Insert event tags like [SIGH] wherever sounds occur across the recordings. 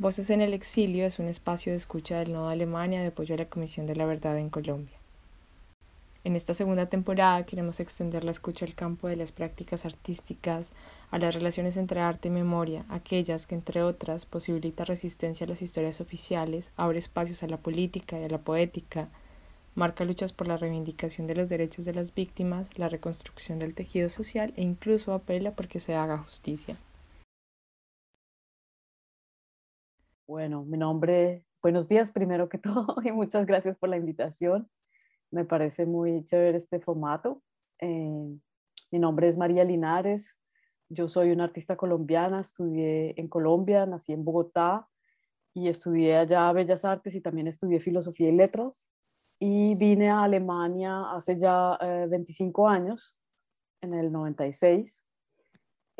Voces en el Exilio es un espacio de escucha del Nodo Alemania de apoyo a la Comisión de la Verdad en Colombia. En esta segunda temporada queremos extender la escucha al campo de las prácticas artísticas, a las relaciones entre arte y memoria, aquellas que, entre otras, posibilita resistencia a las historias oficiales, abre espacios a la política y a la poética, marca luchas por la reivindicación de los derechos de las víctimas, la reconstrucción del tejido social e incluso apela porque se haga justicia. Bueno, mi nombre, buenos días primero que [LAUGHS] todo y muchas gracias por la invitación. Me parece muy chévere este formato. Eh, mi nombre es María Linares, yo soy una artista colombiana, estudié en Colombia, nací en Bogotá y estudié allá Bellas Artes y también estudié Filosofía y Letras. Y vine a Alemania hace ya 25 eh, años, en el 96,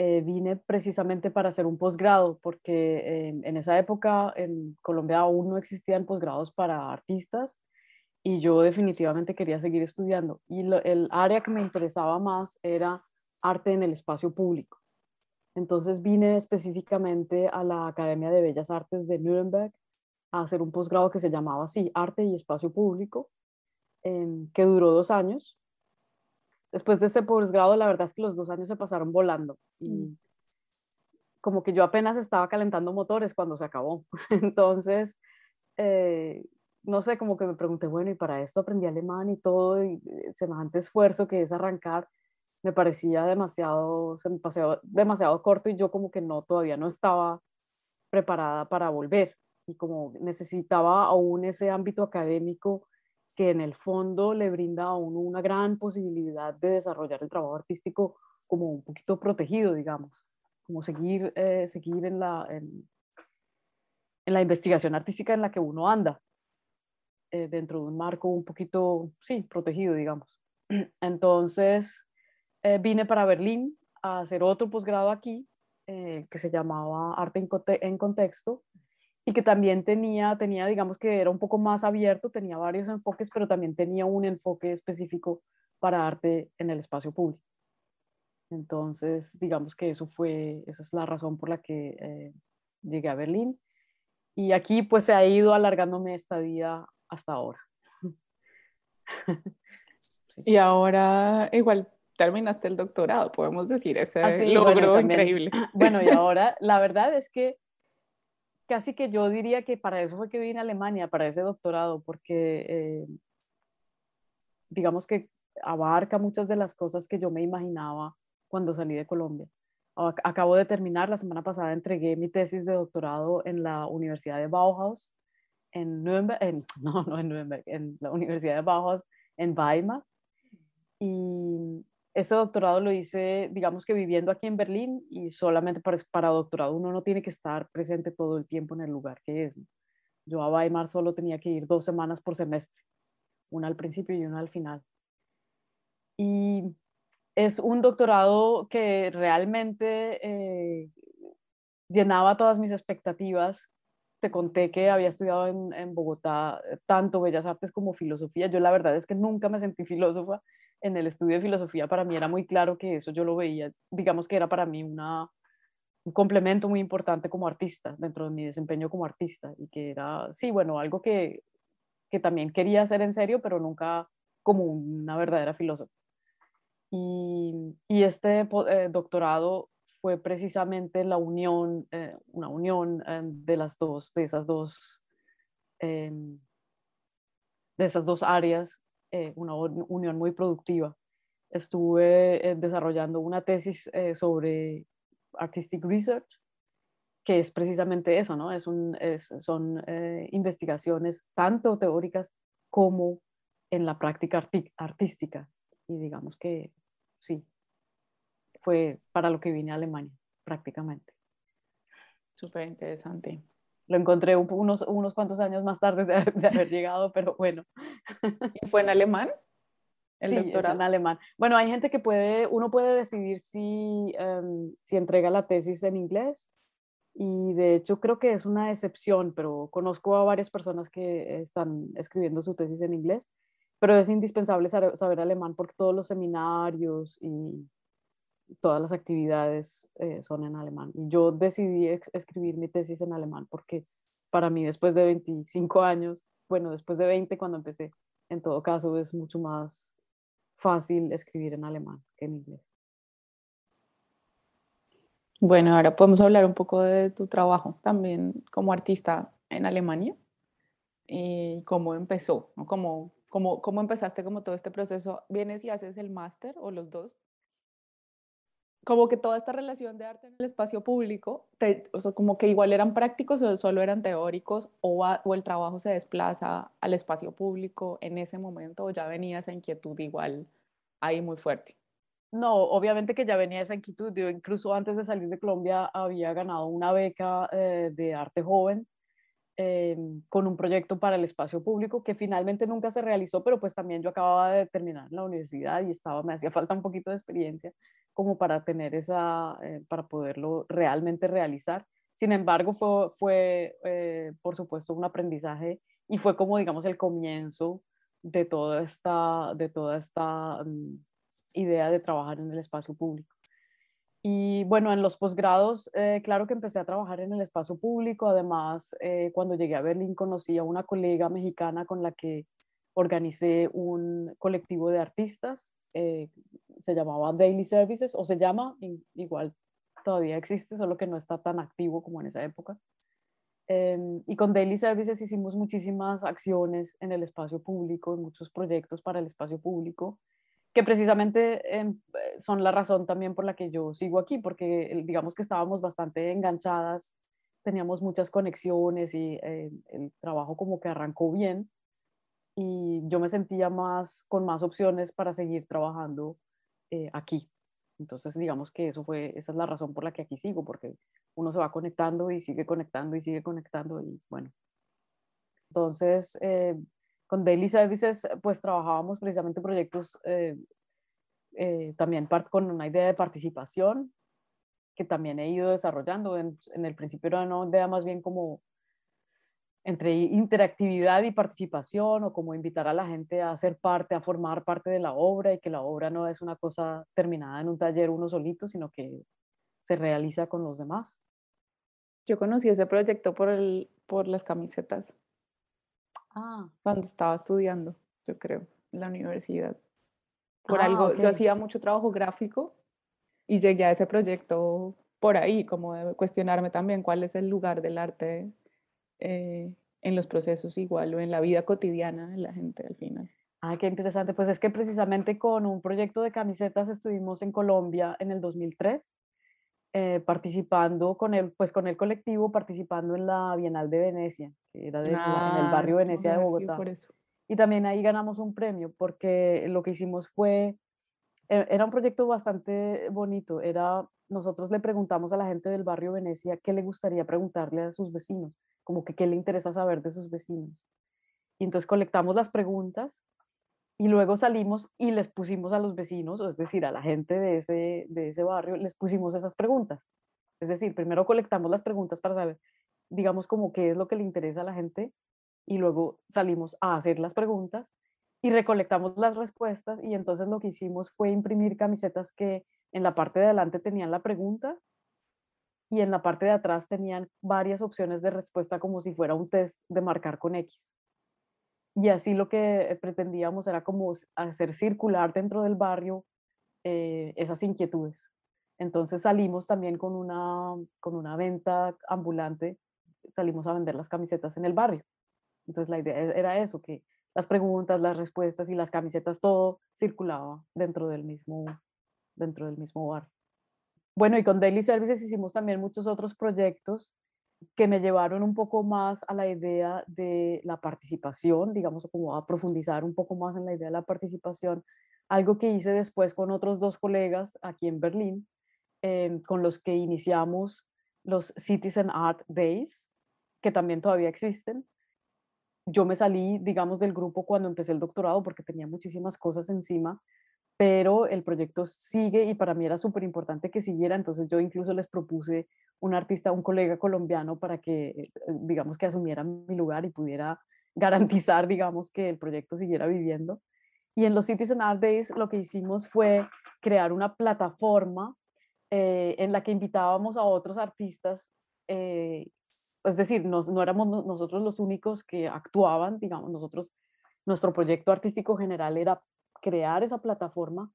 eh, vine precisamente para hacer un posgrado, porque en esa época en Colombia aún no existían posgrados para artistas y yo definitivamente quería seguir estudiando. Y el área que me interesaba más era arte en el espacio público. Entonces vine específicamente a la Academia de Bellas Artes de Nuremberg a hacer un posgrado que se llamaba así, Arte y Espacio Público, que duró dos años después de ese posgrado, la verdad es que los dos años se pasaron volando y mm. como que yo apenas estaba calentando motores cuando se acabó. [LAUGHS] Entonces, eh, no sé, como que me pregunté, bueno, y para esto aprendí alemán y todo, y eh, semejante esfuerzo que es arrancar, me parecía demasiado, se me pasó demasiado corto y yo como que no, todavía no estaba preparada para volver y como necesitaba aún ese ámbito académico que en el fondo le brinda a uno una gran posibilidad de desarrollar el trabajo artístico como un poquito protegido, digamos, como seguir, eh, seguir en, la, en, la investigación artística en la que uno anda, eh, dentro de un marco un poquito, sí, protegido, digamos. [CLEARS THROAT] Entonces, eh, vine para Berlín a hacer otro posgrado aquí, que se llamaba Arte en, en Contexto, y que también tenía, tenía, digamos que era un poco más abierto, tenía varios enfoques, pero también tenía un enfoque específico para arte en el espacio público. Entonces, digamos que eso fue, esa es la razón por la que eh, llegué a Berlín. Y aquí pues se ha ido alargándome esta vida hasta ahora. [LAUGHS] Y ahora igual terminaste el doctorado, podemos decir, ese ah, logro increíble. Bueno, y [LAUGHS] ahora la verdad es que casi que yo diría que para eso fue que vine a Alemania, para ese doctorado, porque eh, digamos que abarca muchas de las cosas que yo me imaginaba cuando salí de Colombia. Acabo de terminar, la semana pasada entregué mi tesis de doctorado en la Universidad de Bauhaus, en Nuremberg, en, [LAUGHS] no, no en Nuremberg, en la Universidad de Bauhaus en Weimar. Y este doctorado lo hice, digamos que viviendo aquí en Berlín y solamente para, para doctorado uno no tiene que estar presente todo el tiempo en el lugar que es. Yo a Weimar solo tenía que ir dos semanas por semestre, una al principio y una al final. Y es un doctorado que realmente eh, llenaba todas mis expectativas. Te conté que había estudiado en, en Bogotá tanto Bellas Artes como filosofía. Yo la verdad es que nunca me sentí filósofa en el estudio de filosofía para mí era muy claro que eso yo lo veía, digamos que era para mí una, un complemento muy importante como artista, dentro de mi desempeño como artista, y que era, sí, bueno, algo que, que también quería hacer en serio, pero nunca como una verdadera filósofa. Y, y este eh, doctorado fue precisamente la unión, eh, una unión eh, de las dos, de esas dos, em, de esas dos áreas eh, una unión muy productiva. Estuve eh, desarrollando una tesis eh, sobre Artistic Research, que es precisamente eso, ¿no? Es un, son investigaciones tanto teóricas como en la práctica artística. Y digamos que sí, fue para lo que vine a Alemania, prácticamente. Súper interesante. Lo encontré unos, unos cuantos años más tarde de, haber llegado, pero bueno. [LAUGHS] ¿Y fue en alemán? El sí, doctorado? en alemán. Bueno, hay gente que puede, uno puede decidir si, em, si entrega la tesis en inglés y de hecho creo que es una excepción, pero conozco a varias personas que están escribiendo su tesis en inglés, pero es indispensable saber, saber alemán porque todos los seminarios y todas las actividades eh, son en alemán. Y yo decidí escribir mi tesis en alemán porque para mí después de 25 años, bueno, después de 20 cuando empecé, en todo caso es mucho más fácil escribir en alemán que en inglés. Bueno, ahora podemos hablar un poco de tu trabajo también como artista en Alemania y cómo empezó, ¿Cómo, cómo, cómo empezaste como todo este proceso? ¿Vienes y haces el máster o los dos? Como que toda esta relación de arte en el espacio público, o sea, como que igual eran prácticos o solo eran teóricos, o, el trabajo se desplaza al espacio público en ese momento, o ya venía esa inquietud igual ahí muy fuerte. No, obviamente que ya venía esa inquietud. Yo incluso antes de salir de Colombia había ganado una beca eh, de arte joven eh, con un proyecto para el espacio público que finalmente nunca se realizó, pero pues también yo acababa de terminar la universidad y estaba, me hacía falta un poquito de experiencia como para tener esa, eh, para poderlo realmente realizar. Sin embargo, fue, fue eh, por supuesto, un aprendizaje y fue como, digamos, el comienzo de toda esta, de toda esta mm, idea de trabajar en el espacio público. Y bueno, en los posgrados, eh, claro que empecé a trabajar en el espacio público. Además, cuando llegué a Berlín conocí a una colega mexicana con la que organicé un colectivo de artistas se llamaba Daily Services, o se llama, igual todavía existe, solo que no está tan activo como en esa época. Em, y con Daily Services hicimos muchísimas acciones en el espacio público, muchos proyectos para el espacio público, que precisamente em, son la razón también por la que yo sigo aquí, porque digamos que estábamos bastante enganchadas, teníamos muchas conexiones y eh, el trabajo como que arrancó bien y yo me sentía más con más opciones para seguir trabajando eh, aquí. Entonces, digamos que eso fue, esa es la razón por la que aquí sigo, porque uno se va conectando y sigue conectando y sigue conectando y bueno. Entonces, eh, con Daily Services, pues trabajábamos precisamente proyectos eh, también con una idea de participación que también he ido desarrollando. En, en el principio era una idea más bien como entre interactividad y participación o como invitar a la gente a ser parte, a formar parte de la obra y que la obra no es una cosa terminada en un taller uno solito, sino que se realiza con los demás. Yo conocí ese proyecto por, el, por las camisetas. Ah. Cuando estaba estudiando, yo creo, en la universidad. Por ah, algo, yo hacía mucho trabajo gráfico y llegué a ese proyecto por ahí, como de cuestionarme también cuál es el lugar del arte eh, en los procesos igual o en la vida cotidiana de la gente al final. Ah, qué interesante. Pues es que precisamente con un proyecto de camisetas estuvimos en Colombia en el 2003, eh, participando con el, pues con el colectivo, participando en la Bienal de Venecia, que era en el ah, barrio Venecia de Bogotá. Y también ahí ganamos un premio porque lo que hicimos fue, e, era un proyecto bastante bonito. Era, nosotros le preguntamos a la gente del barrio Venecia qué le gustaría preguntarle a sus vecinos como que qué le interesa saber de sus vecinos. Y entonces colectamos las preguntas y luego salimos y les pusimos a los vecinos, es decir, a la gente de ese, de ese barrio, les pusimos esas preguntas. Es decir, primero colectamos las preguntas para saber, digamos, como qué es lo que le interesa a la gente y luego salimos a hacer las preguntas y recolectamos las respuestas y entonces lo que hicimos fue imprimir camisetas que en la parte de adelante tenían la pregunta y en la parte de atrás tenían varias opciones de respuesta como si fuera un test de marcar con X. Y así lo que pretendíamos era como hacer circular dentro del barrio eh, esas inquietudes. Entonces salimos también con una, con una venta ambulante, salimos a vender las camisetas en el barrio. Entonces la idea e, era eso, que las preguntas, las respuestas y las camisetas, todo circulaba dentro del mismo, dentro del mismo barrio. Bueno, y con Daily Services hicimos también muchos otros proyectos que me llevaron un poco más a la idea de la participación, digamos, como a profundizar un poco más en la idea de la participación, algo que hice después con otros dos colegas aquí en Berlín, em, con los que iniciamos los Citizen Art Days, que también todavía existen. Yo me salí, digamos, del grupo cuando empecé el doctorado porque tenía muchísimas cosas encima, pero el proyecto sigue y para mí era súper importante que siguiera, entonces yo incluso les propuse un artista, un colega colombiano para que, eh, digamos, que asumiera mi lugar y pudiera [LAUGHS] garantizar, digamos, que el proyecto siguiera viviendo. Y en los Citizen Art Days lo que hicimos fue crear una plataforma eh, en la que invitábamos a otros artistas, eh, es decir, no, no éramos nosotros los únicos que actuaban, digamos, nosotros, nuestro proyecto artístico general era crear esa plataforma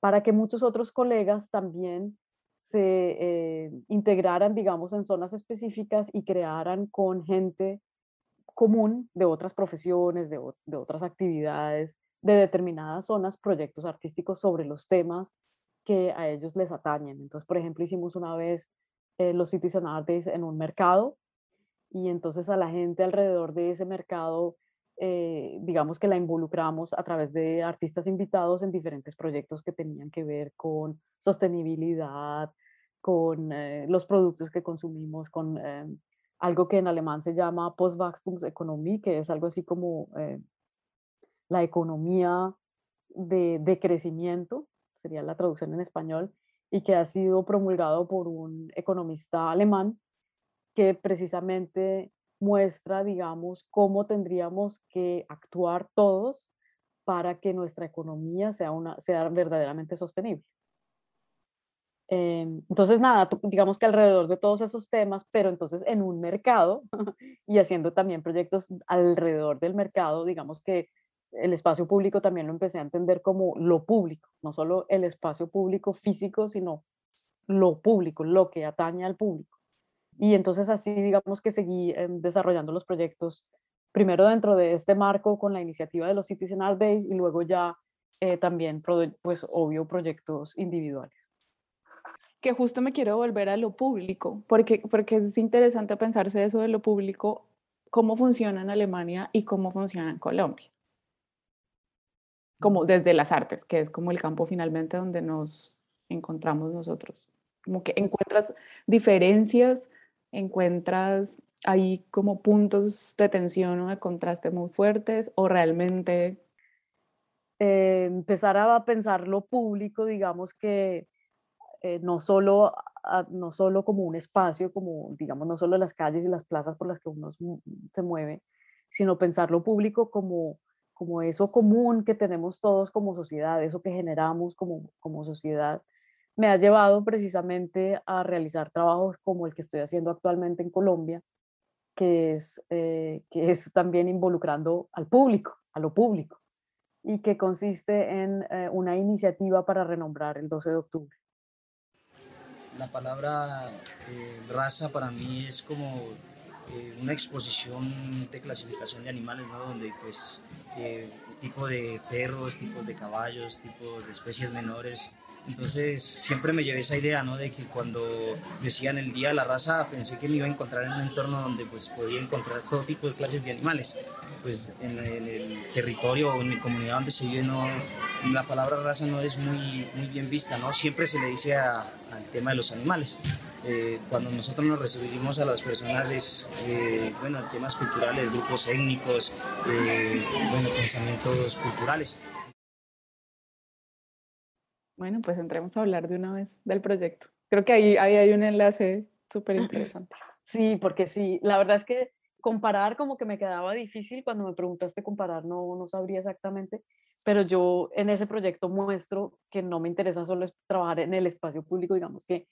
para que muchos otros colegas también se eh, integraran, digamos, en zonas específicas y crearan con gente común de otras profesiones, de, de otras actividades, de determinadas zonas, proyectos artísticos sobre los temas que a ellos les atañen. Entonces, por ejemplo, hicimos una vez eh, los Citizen Art Days en un mercado y entonces a la gente alrededor de ese mercado, eh, digamos que la involucramos a través de artistas invitados en diferentes proyectos que tenían que ver con sostenibilidad, con eh, los productos que consumimos, con algo que en alemán se llama Postwachstumseconomie, que es algo así como la economía de crecimiento, sería la traducción en español, y que ha sido promulgado por un economista alemán que precisamente muestra, digamos, cómo tendríamos que actuar todos para que nuestra economía sea, una, sea verdaderamente sostenible. Em, entonces, nada, digamos que alrededor de todos esos temas, pero entonces en un mercado [LAUGHS] y haciendo también proyectos alrededor del mercado, digamos que el espacio público también lo empecé a entender como lo público, no solo el espacio público físico, sino lo público, lo que atañe al público. Y entonces así digamos que seguí em, desarrollando los proyectos, primero dentro de este marco con la iniciativa de los Citizen Art Days y luego ya eh, también, pues obvio, proyectos individuales. Que justo me quiero volver a lo público, porque, porque es interesante pensarse eso de lo público, cómo funciona en Alemania y cómo funciona en Colombia como desde las artes, que es como el campo finalmente donde nos encontramos nosotros. Como que encuentras diferencias, encuentras ahí como puntos de tensión o de contraste muy fuertes o realmente... Eh, empezar a pensar lo público, digamos que eh, no, solo, no solo como un espacio, como digamos, no solo las calles y las plazas por las que uno se mueve, sino pensar lo público como como eso común que tenemos todos como sociedad, eso que generamos como, como sociedad, me ha llevado precisamente a realizar trabajos como el que estoy haciendo actualmente en Colombia, que es, eh, que es también involucrando al público, a lo público, y que consiste en eh, una iniciativa para renombrar el 12 de octubre. La palabra eh, raza para mí es como una exposición de clasificación de animales, ¿no? donde pues tipo de perros, tipos de caballos, tipo de especies menores. Entonces siempre me llevé esa idea, ¿no? De que cuando decían el día de la raza, pensé que me iba a encontrar en un entorno donde pues podía encontrar todo tipo de clases de animales. Pues en, el territorio o en mi comunidad donde se vive, no, la palabra raza no es muy, muy bien vista, ¿no? Siempre se le dice al tema de los animales. Eh, cuando nosotros nos recibimos a las personas es, eh, bueno, temas culturales, grupos étnicos, eh, bueno, pensamientos culturales. Bueno, pues entremos a hablar de una vez del proyecto. Creo que ahí, ahí hay un enlace súper [CLEARS THROAT] interesante. Sí, porque sí, la verdad es que comparar como que me quedaba difícil cuando me preguntaste comparar, no, no sabría exactamente, pero yo en ese proyecto muestro que no me interesa solo trabajar en el espacio público, digamos que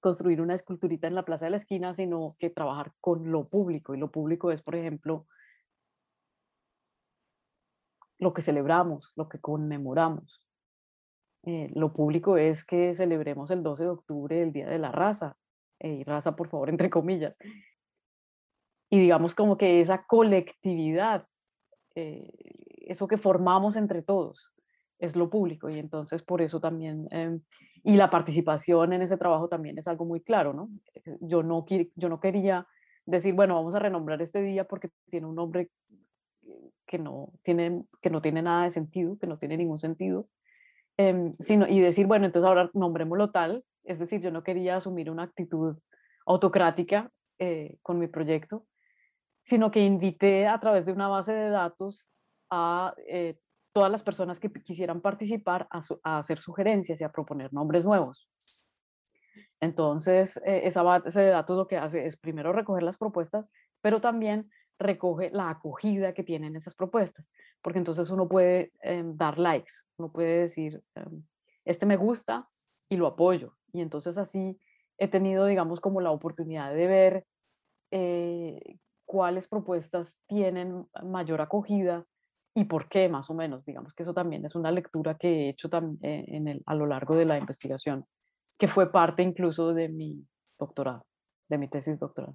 construir una esculturita en la plaza de la esquina, sino que trabajar con lo público. Y lo público es, por ejemplo, lo que celebramos, lo que conmemoramos. Eh, lo público es que celebremos el 12 de octubre, el Día de la Raza, eh, y raza por favor [LAUGHS] entre comillas. Y digamos como que esa colectividad, eh, eso que formamos entre todos, es lo público y entonces por eso también, em, y la participación en ese trabajo también es algo muy claro, ¿no? Yo no, yo no quería decir, bueno, vamos a renombrar este día porque tiene un nombre que no tiene, que no tiene nada de sentido, que no tiene ningún sentido, em, sino, y decir, bueno, entonces ahora nombrémoslo tal, es decir, yo no quería asumir una actitud autocrática eh, con mi proyecto, sino que invité a través de una base de datos a eh, todas las personas que quisieran participar a, hacer sugerencias y a proponer nombres nuevos. Entonces, eh, esa base de datos lo que hace es primero recoger las propuestas, pero también recoge la acogida que tienen esas propuestas, porque entonces uno puede em, dar likes, uno puede decir, em, este me gusta y lo apoyo. Y entonces así he tenido, digamos, como la oportunidad de ver eh, cuáles propuestas tienen mayor acogida y por qué, más o menos. Digamos que eso también es una lectura que he hecho eh, en el, a lo largo de la investigación, que fue parte incluso de mi doctorado, de mi tesis doctoral.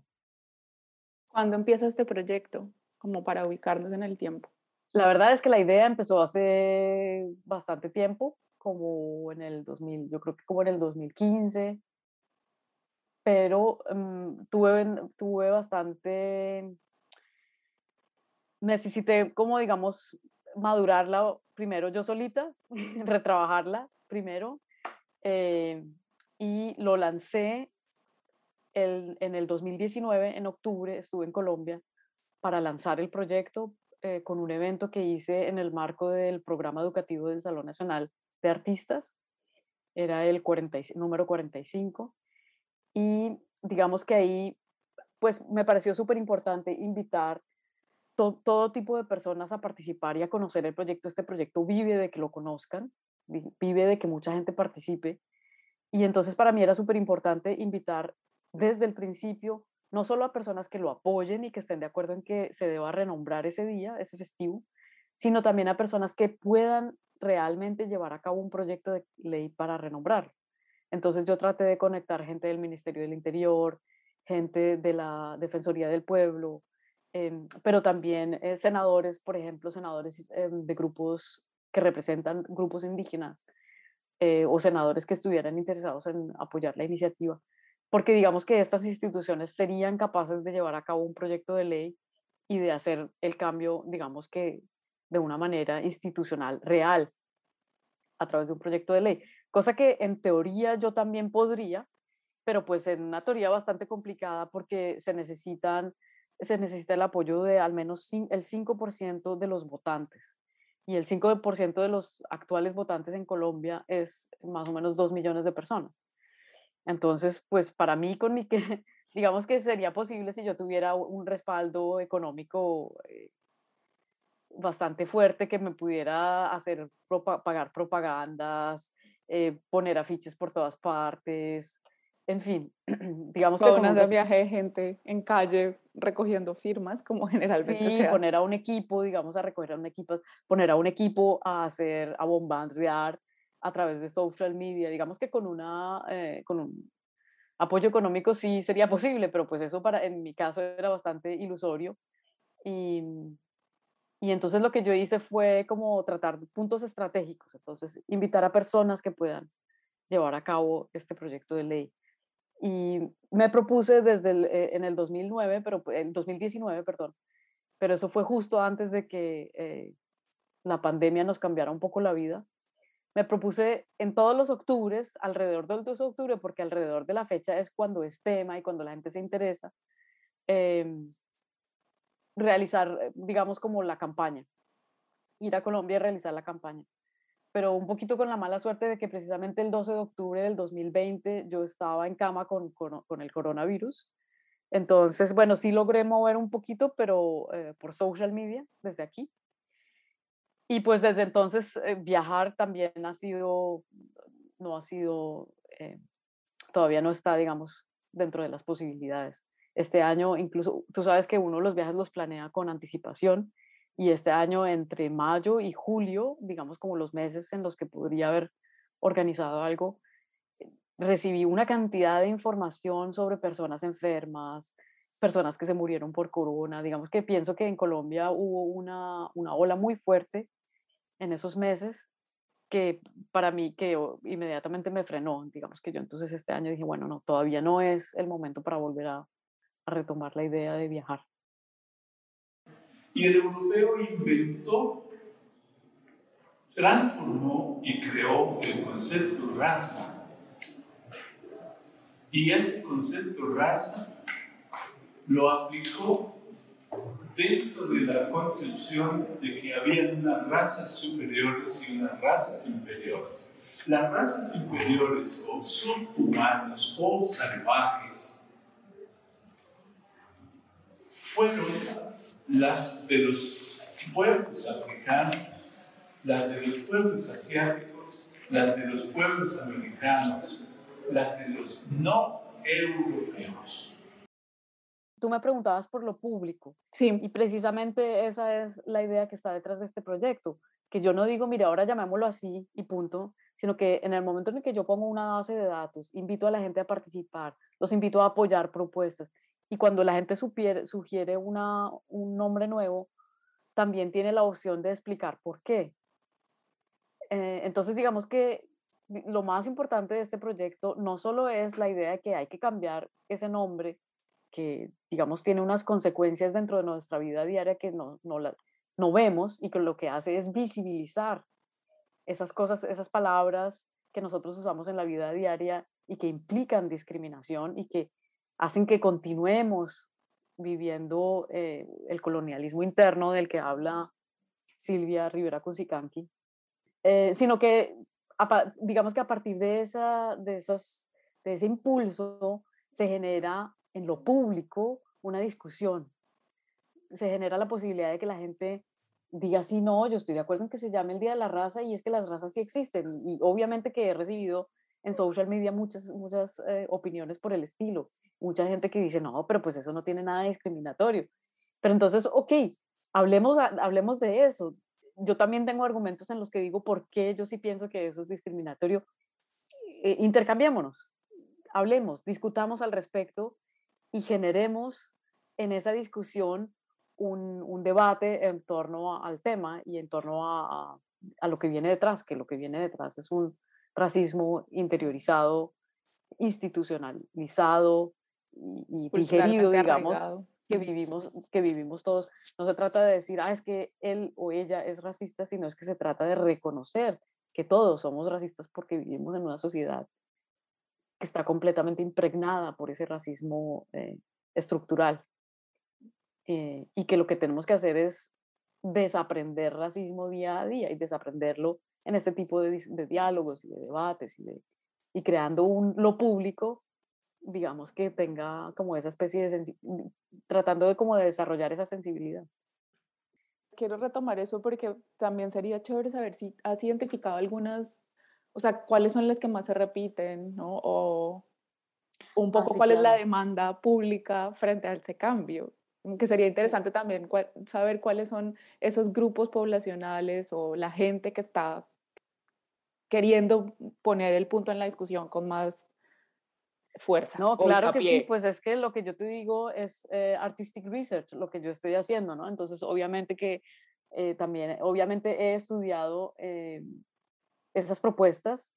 ¿Cuándo empieza este proyecto? Como para ubicarnos en el tiempo. La verdad es que la idea empezó hace bastante tiempo, como en el 2000, yo creo que como en el 2015, pero mm, tuve, tuve bastante, necesité como digamos madurarla primero yo solita, [LAUGHS] retrabajarla primero, eh, y lo lancé el, en el 2019, en octubre, estuve en Colombia para lanzar el proyecto eh, con un evento que hice en el marco del programa educativo del Salón Nacional de Artistas, era el 40, número 45, y digamos que ahí, pues me pareció súper importante invitar todo tipo de personas a participar y a conocer el proyecto. Este proyecto vive de que lo conozcan, vive de que mucha gente participe. Y entonces para mí era súper importante invitar desde el principio no solo a personas que lo apoyen y que estén de acuerdo en que se deba renombrar ese día, ese festivo, sino también a personas que puedan realmente llevar a cabo un proyecto de ley para renombrar. Entonces yo traté de conectar gente del Ministerio del Interior, gente de la Defensoría del Pueblo, em, pero también eh, senadores, por ejemplo, senadores em, de grupos que representan grupos indígenas eh, o senadores que estuvieran interesados en apoyar la iniciativa, porque digamos que estas instituciones serían capaces de llevar a cabo un proyecto de ley y de hacer el cambio, digamos que de una manera institucional real a través de un proyecto de ley cosa que en teoría yo también podría, pero pues en una teoría bastante complicada porque se necesitan se necesita el apoyo de al menos el 5% de los votantes. Y el 5% de los actuales votantes en Colombia es más o menos 2 millones de personas. Entonces, pues para mí, con mi que, [LAUGHS] digamos que sería posible si yo tuviera un respaldo económico eh, bastante fuerte que me pudiera hacer pagar propagandas, eh, poner afiches por todas partes, en fin, [CLEARS THROAT] digamos que... Como de viaje de gente en calle recogiendo firmas, como [LAUGHS] generalmente sí, poner a un equipo, digamos, a recoger a un equipo, poner a un equipo a hacer, a bombardear a través de social media, digamos que con una, eh, con un apoyo económico sí sería [LAUGHS] posible, pero pues eso para, en mi caso era bastante ilusorio y, y entonces lo que yo hice fue como tratar puntos estratégicos, entonces invitar a personas que puedan llevar a cabo este proyecto de ley. Y me propuse desde el, eh, en el 2009, pero en 2019, perdón, pero eso fue justo antes de que eh, la pandemia nos cambiara un poco la vida. Me propuse en todos los octubres, alrededor del 2 de octubre, porque alrededor de la fecha es cuando es tema y cuando la gente se interesa, eh, realizar, digamos, como la campaña, ir a Colombia y realizar la campaña. Pero un poquito con la mala suerte de que precisamente el 12 de octubre del 2020 yo estaba en cama con, con, el coronavirus. Entonces, bueno, sí logré mover un poquito, pero eh, por social media, desde aquí. Y pues desde entonces eh, viajar también ha sido, no ha sido, todavía no está, digamos, dentro de las posibilidades. Este año, incluso, tú sabes que uno los viajes los planea con anticipación y este año entre mayo y julio, digamos como los meses en los que podría haber organizado algo, eh, recibí una cantidad de información sobre personas enfermas, personas que se murieron por corona. Digamos que pienso que en Colombia hubo una, una ola muy fuerte en esos meses que para mí que inmediatamente me frenó. Digamos que yo entonces este año dije, bueno, no, todavía no es el momento para volver a, a retomar la idea de viajar. Y el europeo inventó, transformó y creó el concepto raza. Y ese concepto raza lo aplicó dentro de la concepción de que había unas razas superiores y unas razas inferiores. Las razas inferiores o subhumanos o salvajes fueron las de los pueblos africanos, las de los pueblos asiáticos las de los pueblos americanos, las de los no europeos. Tú me preguntabas por lo público. Sí. Y precisamente esa es la idea que está detrás de este proyecto, que yo no digo, mira, ahora llamémoslo así y punto, sino que en el momento en el que yo pongo una base de datos, invito a la gente a participar, los invito a apoyar propuestas, y cuando la gente sugiere una, un nombre nuevo, también tiene la opción de explicar por qué. Eh, entonces, digamos que lo más importante de este proyecto no solo es la idea de que hay que cambiar ese nombre, que digamos tiene unas consecuencias dentro de nuestra vida diaria que no, no, la, no vemos y que lo que hace es visibilizar esas cosas, esas palabras que nosotros usamos en la vida diaria y que implican discriminación y que hacen que continuemos viviendo eh, el colonialismo interno del que habla Silvia Rivera Cusicanqui, eh, sino que digamos que a partir de, esa, de, esas, de ese impulso se genera en lo público una discusión, se genera la posibilidad de que la gente diga sí, no, yo estoy de acuerdo en que se llame el Día de la Raza y es que las razas sí existen. Y obviamente que he recibido en social media muchas, muchas eh, opiniones por el estilo. Mucha gente que dice, no, pero pues eso no tiene nada discriminatorio. Pero entonces, ok, hablemos, hablemos de eso. Yo también tengo argumentos en los que digo por qué yo sí pienso que eso es discriminatorio. Eh, hablemos, discutamos al respecto y generemos en esa discusión un, un debate en torno al tema y en torno a, a, lo que viene detrás, que lo que viene detrás es un racismo interiorizado, institucionalizado y, digerido, digamos, que vivimos, que vivimos todos. No se trata de decir, ah, es que él o ella es racista, sino es que se trata de reconocer que todos somos racistas porque vivimos en una sociedad que está completamente impregnada por ese racismo eh, estructural. Eh, y que lo que tenemos que hacer es desaprender racismo día a día y desaprenderlo en este tipo de, de diálogos y de debates y, de, y creando un, lo público, digamos que tenga como esa especie de, tratando de como de desarrollar esa sensibilidad. Quiero retomar eso porque también sería chévere saber si has identificado algunas, o sea, cuáles son las que más se repiten, ¿no? O un poco cuál es la demanda pública frente a ese cambio que sería interesante también saber cuáles son esos grupos poblacionales o la gente que está queriendo poner el punto en la discusión con más fuerza. No, claro que sí, pues es que lo que yo te digo es eh, artistic research, lo que yo estoy haciendo, ¿no? Entonces, obviamente que eh, también, obviamente he estudiado eh, esas propuestas,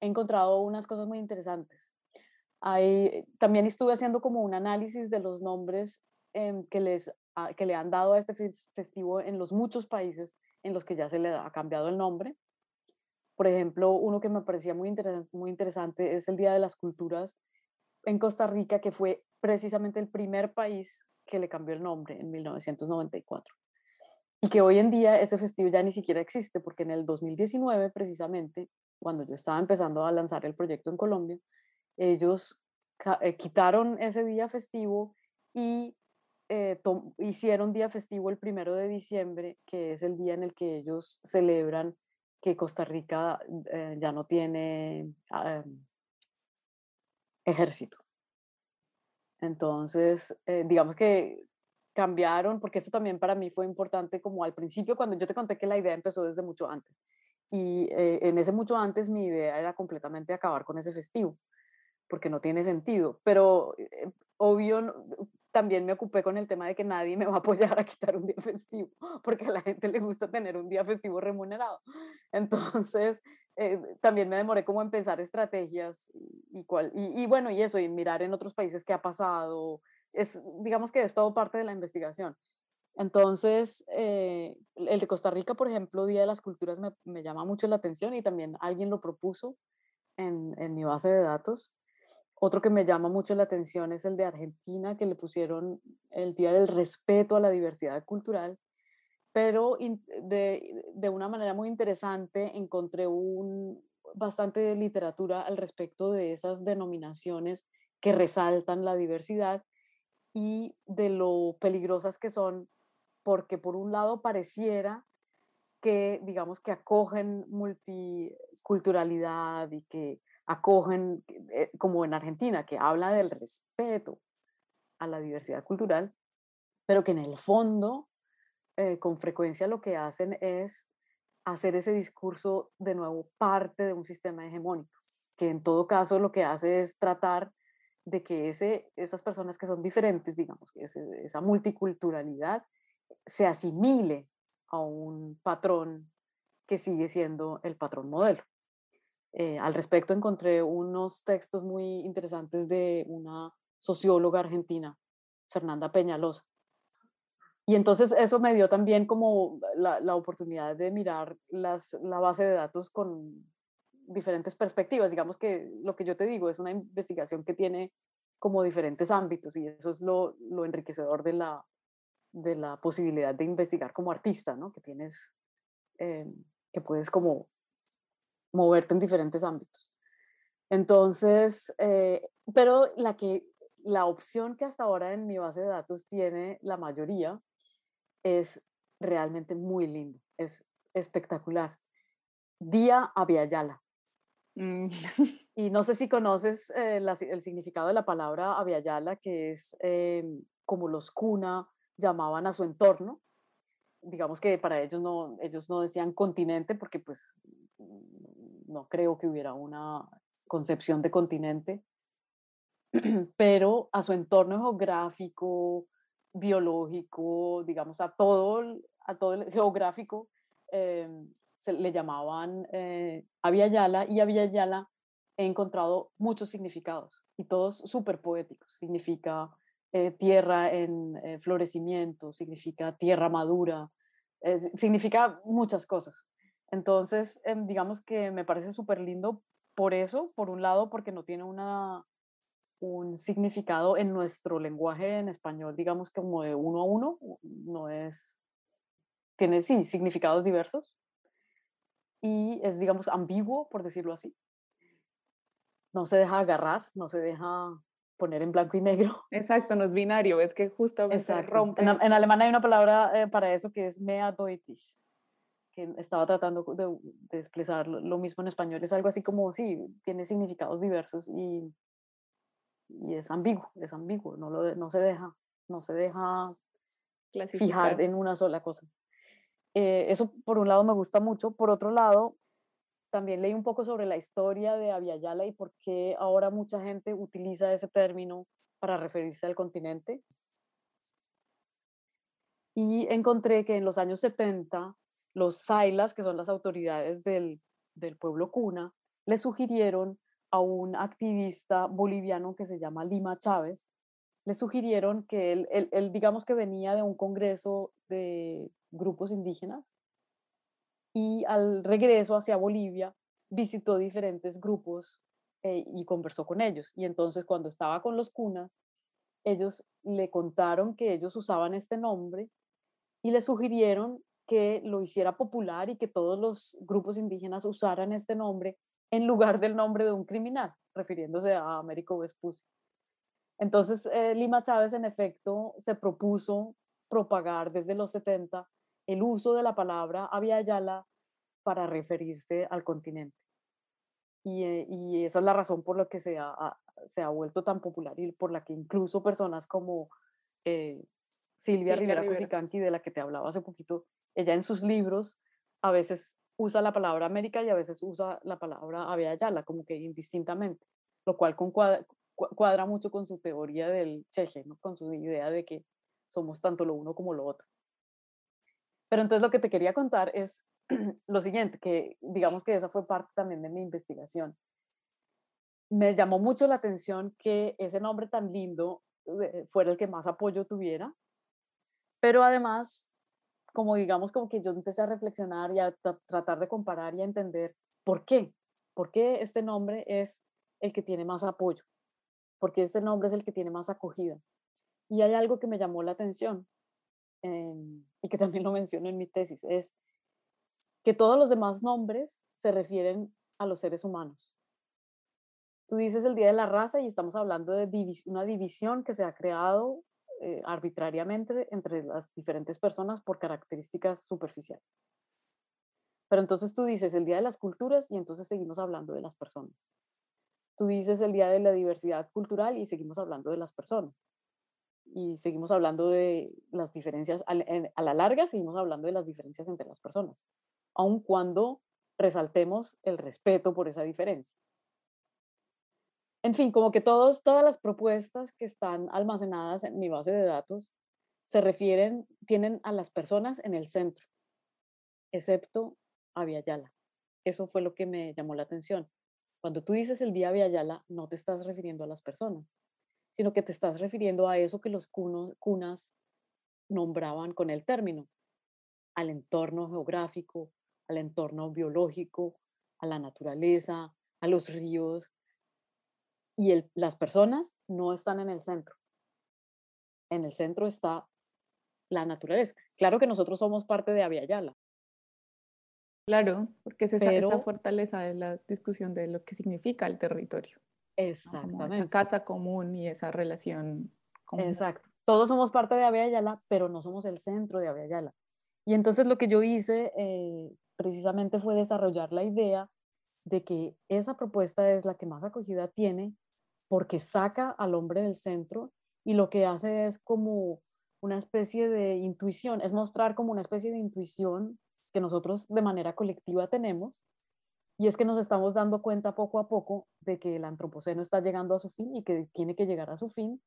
he encontrado unas cosas muy interesantes. Hay, también estuve haciendo como un análisis de los nombres Em, que, les, que le han dado a este festivo en los muchos países en los que ya se le ha cambiado el nombre. Por ejemplo, uno que me parecía muy interesante es el Día de las Culturas en Costa Rica, que fue precisamente el primer país que le cambió el nombre en 1994. Y que hoy en día ese festivo ya ni siquiera existe, porque en el 2019, precisamente, cuando yo estaba empezando a lanzar el proyecto en Colombia, ellos eh, quitaron ese día festivo y eh, hicieron día festivo el primero de diciembre, que es el día en el que ellos celebran que Costa Rica eh, ya no tiene ah, em, ejército. Entonces, digamos que cambiaron, porque esto también para mí fue importante como al principio, cuando yo te conté que la idea empezó desde mucho antes. Y en ese mucho antes mi idea era completamente acabar con ese festivo, porque no tiene sentido. Pero obvio, también me ocupé con el tema de que nadie me va a apoyar a quitar un día festivo, [LAUGHS] porque a la gente le gusta tener un día festivo remunerado. Entonces, eh, también me demoré como en pensar estrategias y, cuál, y, bueno, y eso, y mirar en otros países qué ha pasado. Es, digamos que es todo parte de la investigación. Entonces, eh, el de Costa Rica, por ejemplo, Día de las Culturas, me, me, llama mucho la atención y también alguien lo propuso en, en mi base de datos. Otro que me llama mucho la atención es el de Argentina, que le pusieron el Día del Respeto a la Diversidad Cultural, pero de, de una manera muy interesante encontré un, bastante literatura al respecto de esas denominaciones que resaltan la diversidad y de lo peligrosas que son, porque por un lado pareciera que, digamos, que acogen multiculturalidad y que acogen, eh, como en Argentina, que habla del respeto a la diversidad cultural, pero que en el fondo, eh, con frecuencia lo que hacen es hacer ese discurso de nuevo parte de un sistema hegemónico, que en todo caso lo que hace es tratar de que ese, esas personas que son diferentes, digamos, que esa multiculturalidad se asimile a un patrón que sigue siendo el patrón modelo. Eh, al respecto encontré unos textos muy interesantes de una socióloga argentina, Fernanda Peñalosa. Y entonces eso me dio también como la, la oportunidad de mirar las, la base de datos con diferentes perspectivas. Digamos que lo que yo te digo es una investigación que tiene como diferentes ámbitos y eso es lo, lo enriquecedor de la, de la posibilidad de investigar como artista, ¿no? Que tienes, eh, que puedes como moverte en diferentes ámbitos. Entonces, eh, pero la que, la opción que hasta ahora en mi base de datos tiene la mayoría es realmente muy lindo, es espectacular. Día Aviala. Mm. [LAUGHS] Y no sé si conoces eh, el significado de la palabra Aviala, que es como los cuna llamaban a su entorno. Digamos que para ellos no, ellos no decían continente porque pues no creo que hubiera una concepción de continente, [CLEARS THROAT] pero a su entorno geográfico, biológico, digamos, a todo, a todo el geográfico, em, le llamaban eh, Yala y Yala he encontrado muchos significados y todos súper poéticos. Significa eh, tierra en eh, florecimiento, significa tierra madura, eh, significa muchas cosas. Entonces, em, digamos que me parece súper lindo por eso, por un lado, porque no tiene una, un significado en nuestro lenguaje en español, digamos como de uno a uno, no es, tiene sí, significados diversos y es, digamos, ambiguo, por decirlo así. No se deja agarrar, no se deja poner en blanco y negro. [LAUGHS] Exacto, no es binario, es que justamente rompe. En, en, alemán hay una palabra eh, para eso que es meadeutig, que estaba tratando de, de, expresar lo mismo en español. Es algo así como, sí, tiene significados diversos y, y es ambiguo, es ambiguo, no, lo, no se deja, no se deja fijar en una sola cosa. Eh, eso por un lado me gusta mucho, por otro lado también leí un poco sobre la historia de Aviala y por qué ahora mucha gente utiliza ese término para referirse al continente. Y encontré que en los años 70 los Sailas, que son las autoridades del, del pueblo cuna, le sugirieron a un activista boliviano que se llama Lima Chávez, le sugirieron que él, él, él digamos que venía de un congreso de grupos indígenas y al regreso hacia Bolivia visitó diferentes grupos eh, y conversó con ellos. Y entonces cuando estaba con los cunas, ellos le contaron que ellos usaban este nombre y le sugirieron que lo hiciera popular y que todos los grupos indígenas usaran este nombre en lugar del nombre de un criminal, refiriéndose a Américo Vespucio. Entonces, eh, Lima Chávez, en efecto, se propuso propagar desde los 70 el uso de la palabra Aviala para referirse al continente. Y, eh, y, esa es la razón por la que se ha, se ha vuelto tan popular y por la que incluso personas como eh, Silvia, Rivera, Cusicanqui, de la que te hablaba hace poquito, ella en sus libros a veces usa la palabra América y a veces usa la palabra Aviala, como que indistintamente, lo cual cuadra, cuadra mucho con su teoría del cheje, ¿no? con su idea de que somos tanto lo uno como lo otro. Pero entonces lo que te quería contar es [CLEARS THROAT] lo siguiente, que digamos que esa fue parte también de mi investigación. Me llamó mucho la atención que ese nombre tan lindo eh, fuera el que más apoyo tuviera, pero además, como digamos, como que yo empecé a reflexionar y a tratar de comparar y a entender por qué, por qué este nombre es el que tiene más apoyo, por qué este nombre es el que tiene más acogida. Y hay algo que me llamó la atención, Em, y que también lo menciono en mi tesis, es que todos los demás nombres se refieren a los seres humanos. Tú dices el Día de la Raza y estamos hablando de una división que se ha creado eh, arbitrariamente entre las diferentes personas por características superficiales. Pero entonces tú dices el Día de las Culturas y entonces seguimos hablando de las personas. Tú dices el Día de la Diversidad Cultural y seguimos hablando de las personas. Y seguimos hablando de las diferencias, a la larga seguimos hablando de las diferencias entre las personas, aun cuando resaltemos el respeto por esa diferencia. En fin, como que todos, todas las propuestas que están almacenadas en mi base de datos se refieren, tienen a las personas en el centro, excepto a Yala. Eso fue lo que me llamó la atención. Cuando tú dices el día Yala, no te estás refiriendo a las personas, sino que te estás refiriendo a eso que los cunas nombraban con el término, al entorno geográfico, al entorno biológico, a la naturaleza, a los ríos. Y las personas no están en el centro. En el centro está la naturaleza. Claro que nosotros somos parte de Aviala. Claro, porque es esa, fortaleza de la discusión de lo que significa el territorio. Exactamente. esa casa común y esa relación común. Exacto. Todos somos parte de Aviala, pero no somos el centro de Aviala. Y entonces lo que yo hice eh, precisamente fue desarrollar la idea de que esa propuesta es la que más acogida tiene porque saca al hombre del centro y lo que hace es como una especie de intuición, es mostrar como una especie de intuición que nosotros de manera colectiva tenemos y es que nos estamos dando cuenta poco a poco de que el antropoceno está llegando a su fin y que tiene que llegar a su fin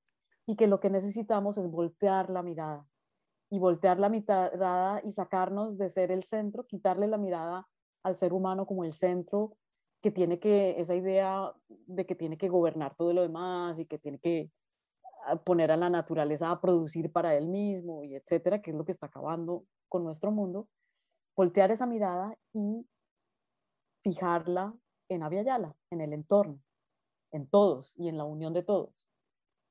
y que lo que necesitamos es voltear la mirada y voltear la mirada y sacarnos de ser el centro, quitarle la mirada al ser humano como el centro que tiene que, esa idea de que tiene que gobernar todo lo demás y que tiene que ah, poner a la naturaleza a producir para él mismo y etcétera, que es lo que está acabando con nuestro mundo, voltear esa mirada y fijarla en Aviala, en el entorno, en todos y en la unión de todos.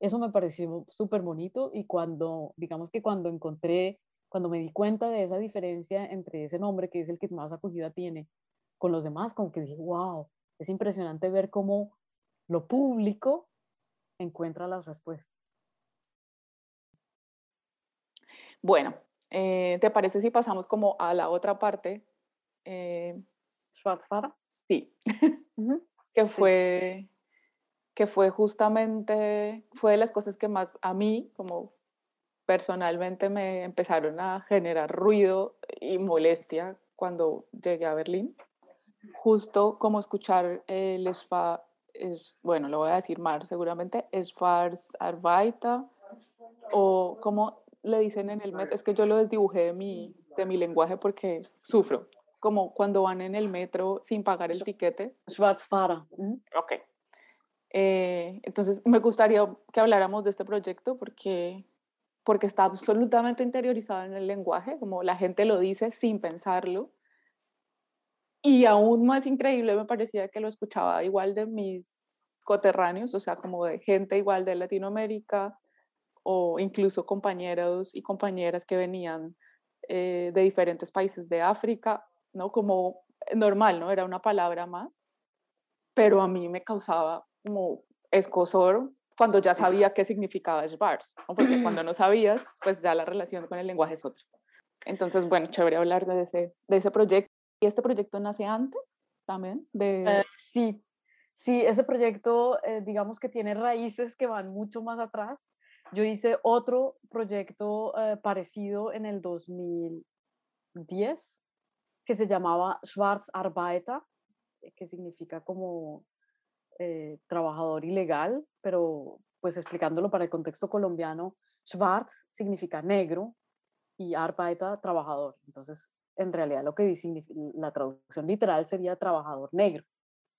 Eso me pareció súper bonito y cuando, digamos que cuando encontré, cuando me di cuenta de esa diferencia entre ese nombre que es el que más acogida tiene con los demás, como que dije, wow, es impresionante ver cómo lo público encuentra las respuestas. Bueno, eh, ¿te parece si pasamos como a la otra parte? Eh, Schwarzfahrer. Sí, [LAUGHS] que fue que fue justamente, fue de las cosas que más a mí, como personalmente, me empezaron a generar ruido y molestia cuando llegué a Berlín. Justo como escuchar el Sfa, es, bueno, lo voy a decir mal seguramente, Arbeiter, o como le dicen en el metro, es que yo lo desdibujé de mi, de mi lenguaje porque sufro, como cuando van en el metro sin pagar el tiquete. Schwarzfahrer. Ok, eh, entonces, me gustaría que habláramos de este proyecto porque, porque está absolutamente interiorizado en el lenguaje, como la gente lo dice sin pensarlo. Y aún más increíble me parecía que lo escuchaba igual de mis coterráneos, o sea, como de gente igual de Latinoamérica o incluso compañeros y compañeras que venían eh, de diferentes países de África, ¿no? Como normal, ¿no? Era una palabra más, pero a mí me causaba como escosor cuando ya sabía qué significaba Schwarz, porque cuando no sabías, pues ya la relación con el lenguaje es otra. Entonces, bueno, chévere hablar de ese, de ese proyecto. ¿Y este proyecto nace antes también? De... Eh, sí, sí, ese proyecto, eh, digamos que tiene raíces que van mucho más atrás. Yo hice otro proyecto eh, parecido en el 2010 que se llamaba Schwarzarbeiter, que significa como eh, trabajador ilegal, pero pues explicándolo para el contexto colombiano, Schwarz significa negro y Arbeiter trabajador. Entonces, en realidad lo que dice la traducción literal sería trabajador negro,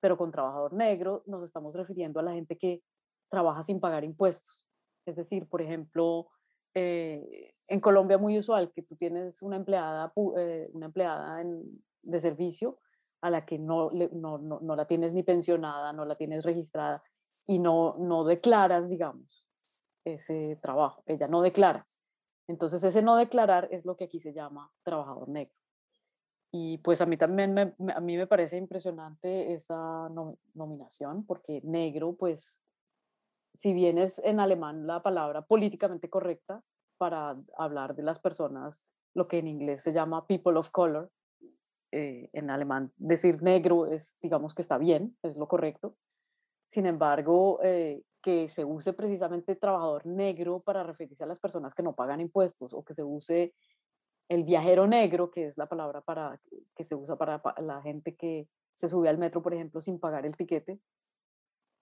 pero con trabajador negro nos estamos refiriendo a la gente que trabaja sin pagar impuestos. Es decir, por ejemplo, eh, en Colombia muy usual que tú tienes una empleada, eh, una empleada de servicio a la que no, no, no, la tienes ni pensionada, no la tienes registrada y no, no declaras, digamos, ese trabajo. Ella no declara. Entonces ese no declarar es lo que aquí se llama trabajador negro. Y pues a mí también me, a mí me parece impresionante esa nominación porque negro, pues, si bien es en alemán la palabra políticamente correcta para hablar de las personas, lo que en inglés se llama people of color, eh, en alemán decir negro es, digamos que está bien, es lo correcto. Sin embargo, eh, que se use precisamente trabajador negro para referirse a las personas que no pagan impuestos o que se use el viajero negro, que es la palabra para, que se usa para la gente que se sube al metro, por ejemplo, sin pagar el tiquete.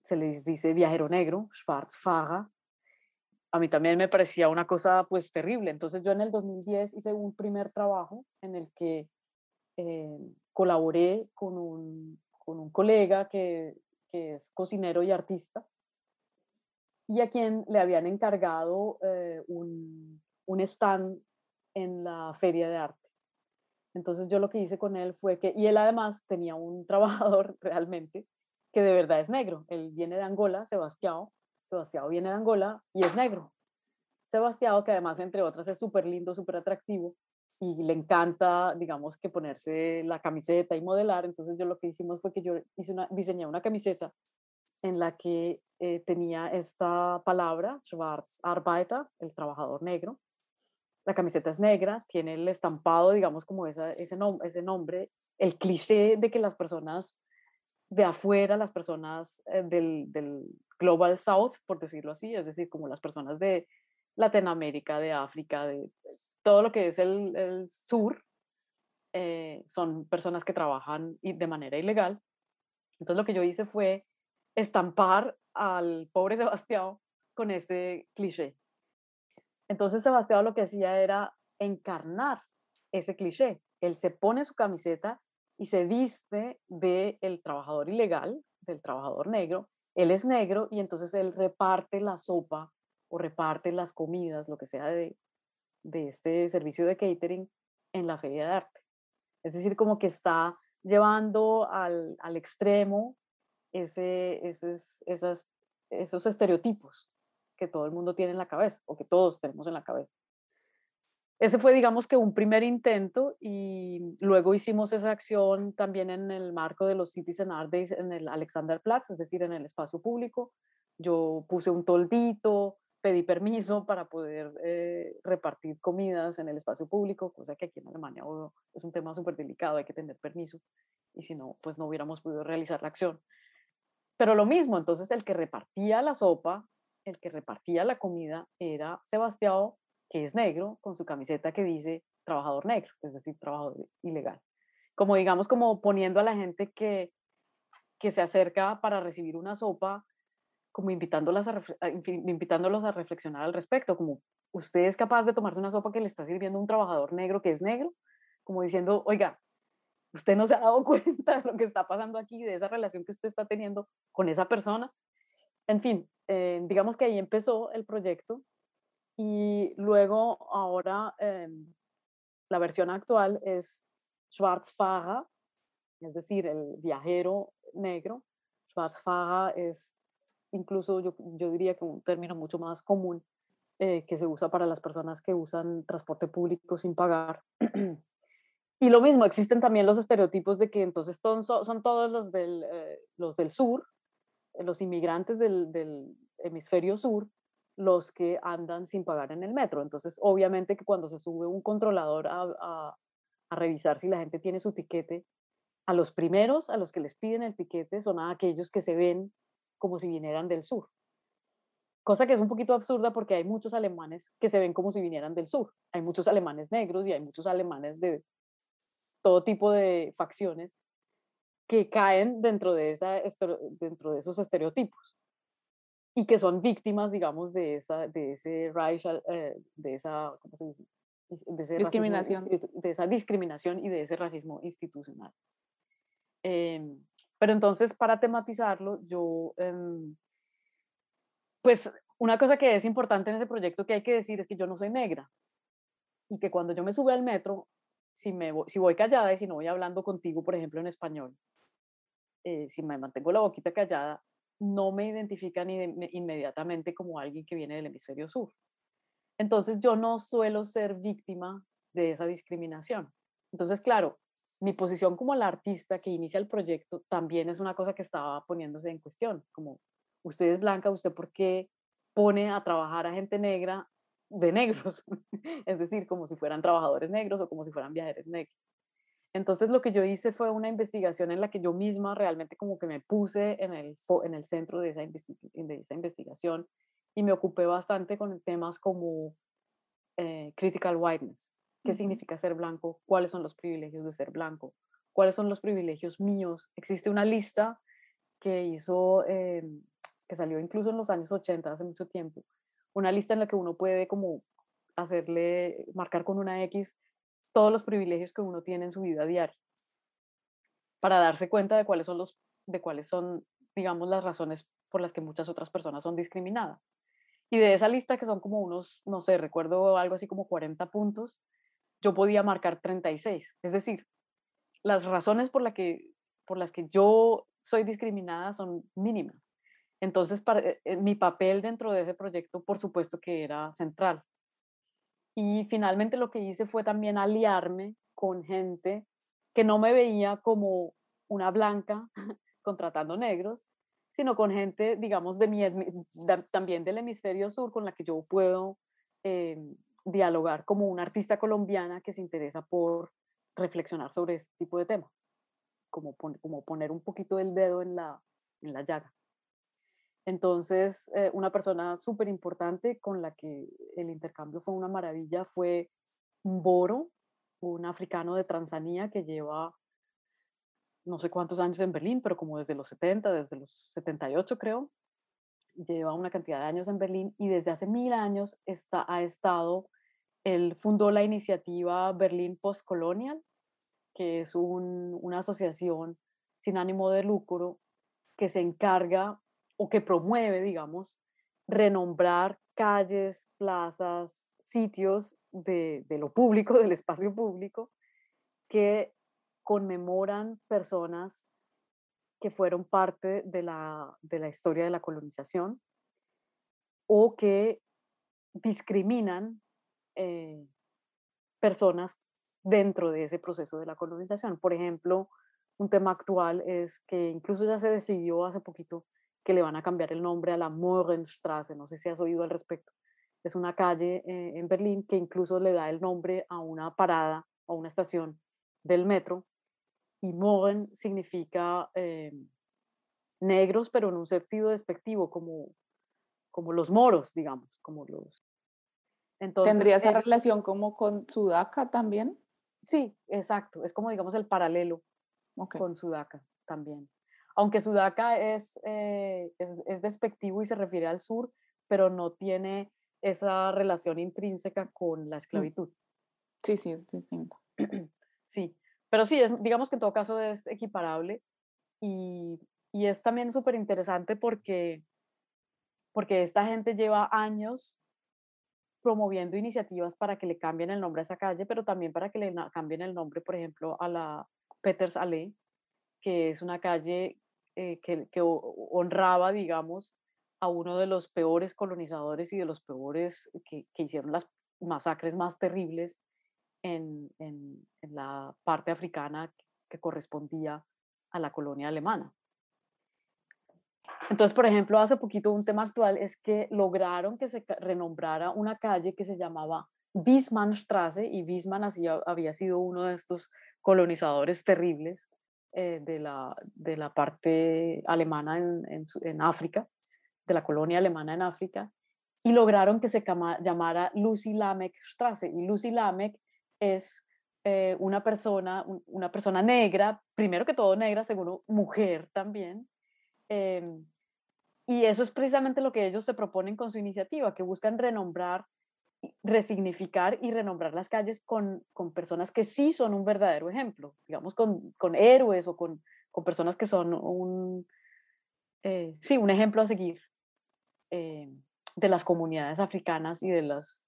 Se les dice viajero negro, Schwarzfahrer. A mí también me parecía una cosa pues terrible. Entonces yo en el 2010 hice un primer trabajo en el que eh, colaboré con un, con un colega que, que, es cocinero y artista y a quien le habían encargado eh, un, un stand en la feria de arte. Entonces yo lo que hice con él fue que, y él además tenía un trabajador [LAUGHS] realmente que de verdad es negro. Él viene de Angola, Sebastián. Sebastián viene de Angola y es negro. Sebastián, que además, entre otras, es súper lindo, súper atractivo y le encanta, digamos, que ponerse la camiseta y modelar. Entonces yo lo que hicimos fue que yo hice una, diseñé una camiseta en la que eh, tenía esta palabra, Schwarzarbeiter, el trabajador negro, la camiseta es negra, tiene el estampado, digamos, como ese, ese nombre, el cliché de que las personas de afuera, las personas eh, del, del, Global South, por decirlo así, es decir, como las personas de Latinoamérica, de África, de todo lo que es el, el sur, eh, son personas que trabajan de manera ilegal. Entonces lo que yo hice fue estampar al pobre [LAUGHS] Sebastián con este cliché. Entonces Sebastián lo que hacía era encarnar ese cliché. Él se pone su camiseta y se viste del el trabajador ilegal, del trabajador negro. Él es negro y entonces él reparte la sopa o reparte las comidas, lo que sea de, de este servicio de catering en la feria de arte. Es decir, como que está llevando al, al extremo ese, esos, esas, esos estereotipos que todo el mundo tiene en la cabeza o que todos tenemos en la cabeza. Ese fue, digamos que un primer intento y luego hicimos esa acción también en el marco de los Citizen Art Days en el Alexanderplatz, es decir, en el espacio público. Yo puse un toldito, pedí permiso para poder eh, repartir comidas en el espacio público, cosa que aquí en Alemania es un tema súper delicado, hay que tener permiso y si no, pues no hubiéramos podido realizar la acción. Pero lo mismo, entonces el que repartía la sopa el que repartía la comida era Sebastián, que es negro, con su camiseta que dice trabajador negro, es decir, trabajador ilegal. Como digamos, como poniendo a la gente que, que se acerca para recibir una sopa, como invitándolas a, invitándolos a reflexionar al respecto, como usted es capaz de tomarse una sopa que le está sirviendo un trabajador negro que es negro, como diciendo, oiga, usted no se ha dado [LAUGHS] cuenta de lo que está pasando aquí, de esa relación que usted está teniendo con esa persona. En fin, eh, digamos que ahí empezó el proyecto y luego ahora em, la versión actual es Schwarzfahrer, es decir, el viajero negro. Schwarzfahrer es incluso yo, yo diría que un término mucho más común eh, que se usa para las personas que usan transporte público sin pagar. y lo mismo, existen también los estereotipos de que entonces son, son todos los del, eh, los del sur, los inmigrantes del, del, hemisferio sur los que andan sin pagar en el metro. Entonces, obviamente que cuando se sube un controlador a, a, revisar si la gente tiene su tiquete, a los primeros a los que les piden el tiquete son a aquellos que se ven como si vinieran del sur. Cosa que es un poquito absurda porque hay muchos alemanes que se ven como si vinieran del sur. Hay muchos alemanes negros y hay muchos alemanes de todo tipo de facciones que caen dentro de, esa, dentro de esos estereotipos y que son víctimas, digamos, de, esa, de ese racial, eh, de esa, ¿cómo se dice? De ese discriminación. de esa discriminación y de ese racismo institucional. Eh, pero entonces, para tematizarlo, yo, eh, pues, una cosa que es importante en ese proyecto que hay que decir es que yo no soy negra y que cuando yo me sube al metro, si, me si voy callada y si no voy hablando contigo, por ejemplo, en español, eh, si me mantengo la boquita callada, no me identifican inmediatamente como alguien que viene del hemisferio sur. Entonces yo no suelo ser víctima de esa discriminación. Entonces, claro, mi posición como la artista que inicia el proyecto también es una cosa que estaba poniéndose en cuestión, como usted es blanca, usted por qué pone a trabajar a gente negra de negros, [LAUGHS] es decir, como si fueran trabajadores negros o como si fueran viajeros negros. Entonces lo que yo hice fue una investigación en la que yo misma realmente como que me puse en el, en el centro de esa, de esa investigación y me ocupé bastante con temas como eh, critical whiteness, qué significa ser blanco, cuáles son los privilegios de ser blanco, cuáles son los privilegios míos. Existe una lista que hizo, eh, que salió incluso en los años 80, hace mucho tiempo, una lista en la que uno puede como hacerle, marcar con una X todos los privilegios que uno tiene en su vida diaria, para darse cuenta de cuáles son los, de cuáles son, digamos, las razones por las que muchas otras personas son discriminadas. Y de esa lista, que son como unos, no sé, recuerdo algo así como 40 puntos, yo podía marcar 36. Es decir, las razones por, la que, por las que yo soy discriminada son mínimas. Entonces, eh, eh, mi papel dentro de ese proyecto, por supuesto que era central. Y finalmente lo que hice fue también aliarme con gente que no me veía como una blanca [LAUGHS] contratando negros, sino con gente, digamos, de mi, también del hemisferio sur con la que yo puedo eh, dialogar como una artista colombiana que se interesa por reflexionar sobre este tipo de temas, como, como poner un poquito el dedo en la, en la llaga. Entonces, eh, una persona súper importante con la que el intercambio fue una maravilla fue Boro, un africano de Tanzania que lleva no sé cuántos años en Berlín, pero como desde los 70, desde los 78 creo, lleva una cantidad de años en Berlín y desde hace mil años está, ha estado, él fundó la iniciativa Berlín Postcolonial, que es una asociación sin ánimo de lucro que se encarga o que promueve, digamos, renombrar calles, plazas, sitios de, de lo público, [LAUGHS] del espacio público, que conmemoran personas que fueron parte de la, de la historia de la colonización o que discriminan eh, personas dentro de ese proceso de la colonización. Por ejemplo, un tema actual es que incluso ya se decidió hace poquito que le van a cambiar el nombre a la Mohrenstraße, no sé si has oído al respecto. Es una calle eh, en Berlín que incluso le da el nombre a una parada o una estación del metro y Moren significa eh, negros, pero en un sentido despectivo, como, como los moros, digamos, como los... Entonces, ¿Tendría esa relación como con Sudaca también? Sí, exacto, es como digamos el paralelo con Sudaca también. Aunque Sudaca es, eh, es, es despectivo y se refiere al sur, pero no tiene esa relación intrínseca con la mm. esclavitud. Sí, sí, es distinto. [CLEARS THROAT] sí, pero sí, es, digamos que en todo caso es equiparable y, y es también súper interesante porque, porque esta gente lleva años promoviendo iniciativas para que le cambien el nombre a esa calle, pero también para que le cambien el nombre, por ejemplo, a la Peters Allee, que es una calle eh, que, honraba, digamos, a uno de los peores colonizadores y de los peores que, que hicieron las masacres más terribles en, en, la parte africana que correspondía a la colonia alemana. Entonces, por ejemplo, hace poquito un tema actual es que lograron que se renombrara una calle que se llamaba Wiesmannstraße y Wiesmann había sido uno de estos colonizadores terribles eh, de, la, de la parte alemana en, en, en, África, de la colonia alemana en África, y lograron que se llamara Lucy Lamek Straße. Y Lucy Lamek es eh, una persona, una persona negra, primero que todo negra, segundo mujer también. Em, y eso es precisamente lo que ellos se proponen con su iniciativa, que buscan renombrar, resignificar y renombrar las calles con, con personas que sí son un verdadero ejemplo, digamos, con, con héroes o con, con, personas que son un, eh, sí, un ejemplo a seguir eh, de las comunidades africanas y de las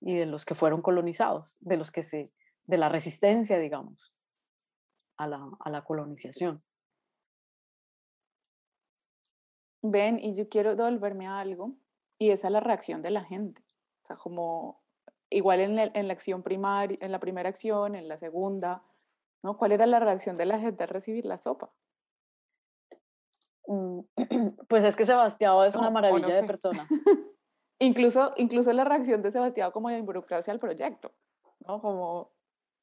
y de los que fueron colonizados, de los que se, de la resistencia, digamos, a la, a la colonización. Ven, y yo quiero devolverme a algo, y es la reacción de la gente. O sea, como igual en, en la acción primaria, en la primera acción, en la segunda, ¿no? ¿Cuál era la reacción de la gente al recibir la sopa? Mm, [CLEARS THROAT] pues es que Sebastián es una maravilla de persona. [LAUGHS] Incluso, incluso la reacción de Sebastián como de involucrarse al proyecto, ¿no? Como,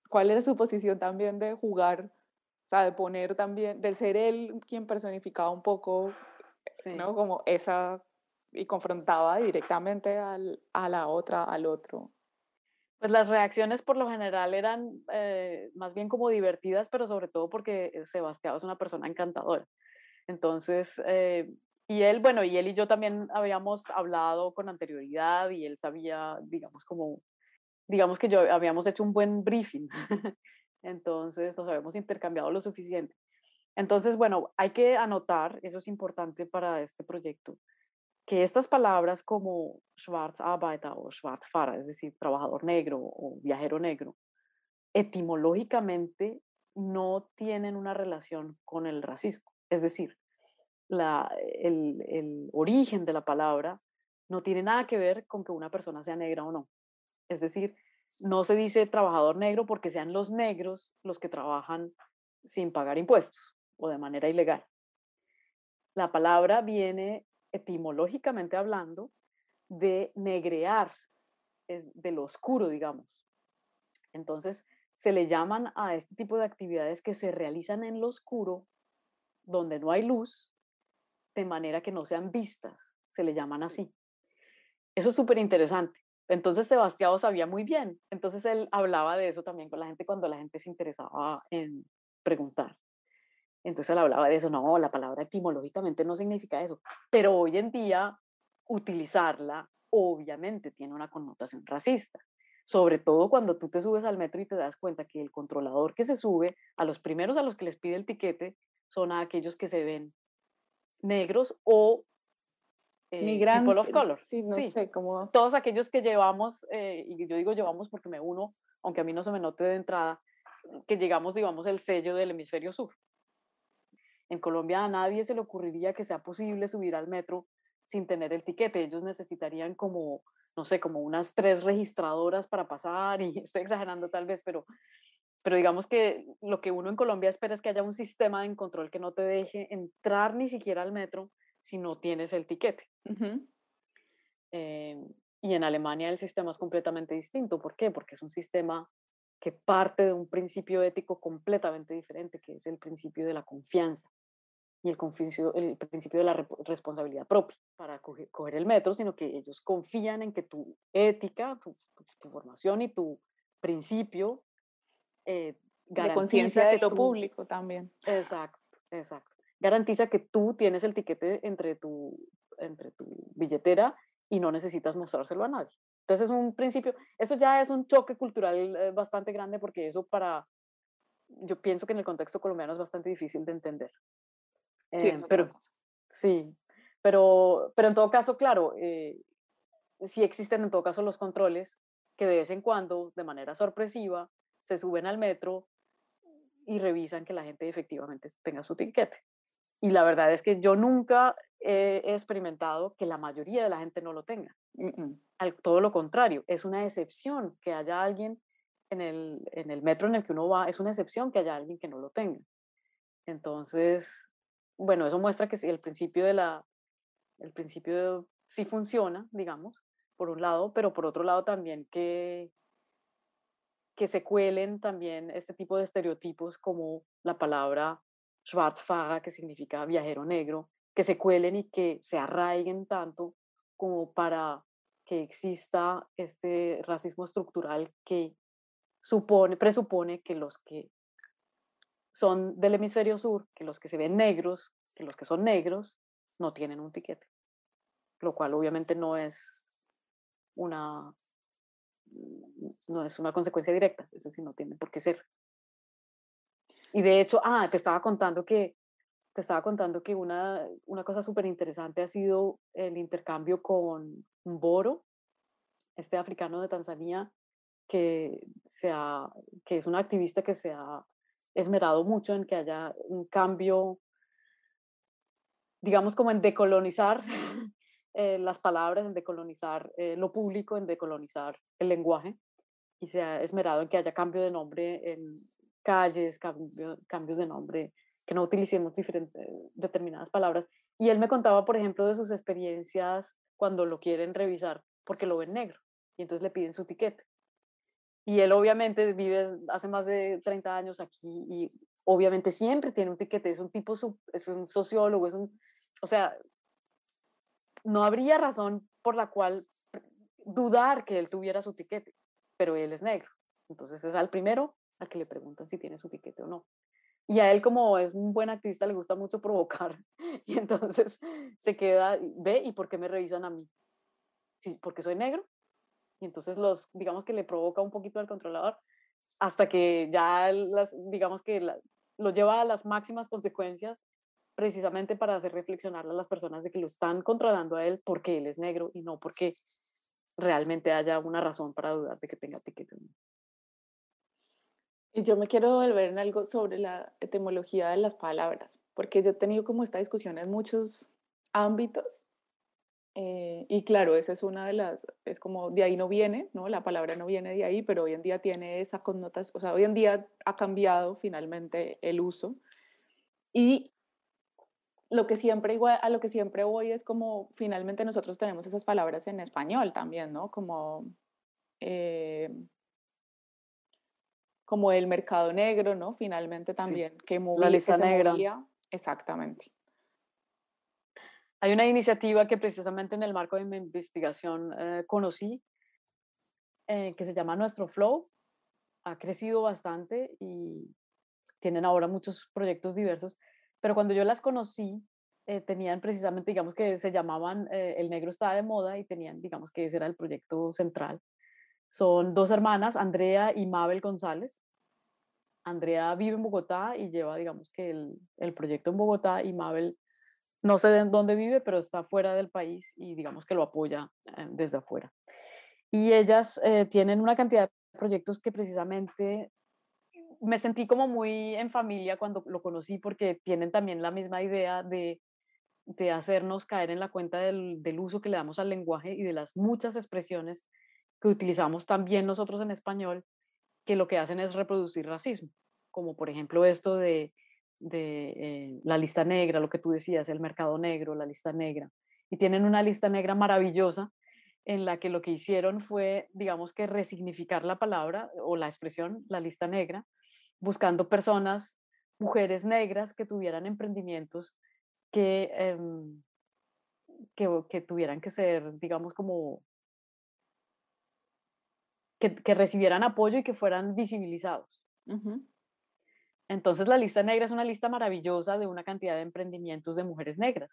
cuál era su posición también de jugar, o sea, de poner también, de ser él quien personificaba un poco, ¿no? Como esa, y confrontaba directamente al, a la otra, al otro. Pues las reacciones por lo general eran eh, más bien como divertidas, pero sobre todo porque Sebastián es una persona encantadora. Entonces, eh, y él, bueno, y él y yo también habíamos hablado con anterioridad y él sabía, digamos, como, digamos que yo habíamos hecho un buen briefing. [LAUGHS] Entonces nos habíamos intercambiado lo suficiente. Entonces, bueno, hay que anotar, eso es importante para este proyecto, que estas palabras como Schwarzarbeiter o Schwarzfahrer, es decir, trabajador negro o viajero negro, etimológicamente no tienen una relación con el racismo. Es decir, la, el, el origen de la palabra no tiene nada que ver con que una persona sea negra o no. Es decir, no se dice trabajador negro porque sean los negros los que trabajan sin pagar impuestos o de manera ilegal. La palabra viene etimológicamente hablando de negrear, de lo oscuro, digamos. Entonces, se le llaman a este tipo de actividades que se realizan en lo oscuro, donde no hay luz, de manera que no sean vistas, se le llaman así. Eso es súper interesante. Entonces Sebastián sabía muy bien. Entonces él hablaba de eso también con la gente cuando la gente se interesaba en preguntar. Entonces él hablaba de eso. No, la palabra etimológicamente no significa eso. Pero hoy en día utilizarla obviamente tiene una connotación racista. Sobre todo cuando tú te subes al metro y te das cuenta que el controlador que se sube, a los primeros a los que les pide el tiquete, son a aquellos que se ven negros o eh, people of color. Sí, no sé cómo. Todos aquellos que llevamos, eh, y yo digo llevamos porque me uno, aunque a mí no se me note de entrada, que llegamos, digamos, el sello del hemisferio sur. En Colombia a nadie se le ocurriría que sea posible subir al metro sin tener el tiquete. Ellos necesitarían como, no sé, como unas tres registradoras para pasar, y [LAUGHS] estoy exagerando tal vez, pero pero digamos que lo que uno en Colombia espera es que haya un sistema de control que no te deje entrar ni siquiera al metro si no tienes el tiquete. Eh, y en Alemania el sistema es completamente distinto. ¿Por qué? Porque es un sistema que parte de un principio ético completamente diferente, que es el principio de la confianza y el, el principio de la responsabilidad propia para coger, el metro, sino que ellos confían en que tu ética, tu formación y tu principio eh, de conciencia de lo público también. Exacto, exacto. Garantiza que tú tienes el tiquete entre tu, entre tu billetera y no necesitas mostrárselo a nadie. Entonces es un principio, eso ya es un choque cultural eh, bastante grande porque eso para, yo pienso que en el contexto colombiano es bastante difícil de entender. Sí, eh, pero sí, pero, pero en todo caso, claro, eh, sí existen en todo caso los controles que de vez en cuando, de manera sorpresiva, se suben al metro y revisan que la gente efectivamente tenga su tiquete. Y la verdad es que yo nunca he experimentado que la mayoría de la gente no lo tenga. Al, todo lo contrario, es una excepción que haya alguien en el, en el metro en el que uno va, es una excepción que haya alguien que no lo tenga. Entonces, bueno, eso muestra que el principio de la, el principio sí funciona, digamos, por un lado, pero por otro lado también que, que se cuelen también este tipo de estereotipos como la palabra Schwarzfahrer, que significa viajero negro, que se cuelen y que se arraiguen tanto como para que exista este racismo estructural que supone, presupone que los que son del hemisferio sur, que los que se ven negros, que los que son negros, no tienen un tiquete, lo cual obviamente no es una no es una consecuencia directa, es decir, no tiene por qué ser. Y de hecho, ah, te estaba contando que, te estaba contando que una, una cosa súper interesante ha sido el intercambio con Boro, este africano de Tanzania, que, sea que es un activista que se ha esmerado mucho en que haya un cambio, digamos como en decolonizar [LAUGHS] eh, las palabras, en decolonizar eh, lo público, en decolonizar el lenguaje y se ha esmerado en que haya cambio de nombre en calles, cambios de nombre, que no utilicemos diferentes, determinadas palabras. Y él me contaba, por ejemplo, de sus experiencias cuando lo quieren revisar porque lo ven negro y entonces le piden su etiqueta. Y él obviamente vive hace más de 30 años aquí y obviamente siempre tiene un tiquete, es un tipo, es un sociólogo, es un, o sea, no habría razón por la cual dudar que él tuviera su tiquete, pero él es negro. Entonces es al primero al que le preguntan si tiene su tiquete o no. Y a él como es un buen activista le gusta mucho provocar [LAUGHS] y entonces se queda, ve, ¿y por qué me revisan a mí? Sí, porque soy negro. Y entonces los, digamos que le provoca un poquito al controlador hasta que ya las, digamos que lo lleva a las máximas consecuencias precisamente para hacer reflexionar a las personas de que lo están controlando a él porque él es negro y no porque realmente haya una razón para dudar de que tenga tiquete. Yo me quiero volver en algo sobre la etimología de las palabras, porque yo he tenido como esta discusión en muchos ámbitos. Eh, y claro, esa es una de las, es como de ahí no viene, ¿no? La palabra no viene de ahí, pero hoy en día tiene esa connotación, o sea, hoy en día ha cambiado finalmente el uso. Y lo que siempre igual, a lo que siempre voy es como finalmente nosotros tenemos esas palabras en español también, ¿no? Como, eh, como el mercado negro, ¿no? Finalmente también, que la lista negra. exactamente. Hay una iniciativa que precisamente en el marco de mi investigación eh, conocí, eh, que se llama Nuestro Flow. Ha crecido bastante y tienen ahora muchos proyectos diversos pero cuando yo las conocí, eh, tenían precisamente, digamos que se llamaban eh, El Negro estaba de moda y tenían, digamos que ese era el proyecto central. Son dos hermanas, Andrea y Mabel González. Andrea vive en Bogotá y lleva, digamos que el, el proyecto en Bogotá y Mabel no sé de dónde vive, pero está fuera del país y digamos que lo apoya eh, desde afuera. Y ellas tienen una cantidad de proyectos que precisamente me sentí como muy en familia cuando lo conocí porque tienen también la misma idea de, de hacernos caer en la cuenta del, del, uso que le damos al lenguaje y de las muchas expresiones que utilizamos también nosotros en español, que lo que hacen es reproducir racismo, como por ejemplo esto de, de eh, la lista negra, lo que tú decías, el mercado negro, la lista negra. Y tienen una lista negra maravillosa en la que lo que hicieron fue, digamos que resignificar la palabra o la expresión, la lista negra, buscando personas, mujeres negras que tuvieran emprendimientos que, em, que, tuvieran que ser, digamos, como que, recibieran apoyo y que fueran visibilizados. Entonces la lista negra es una lista maravillosa de una cantidad de emprendimientos de mujeres negras.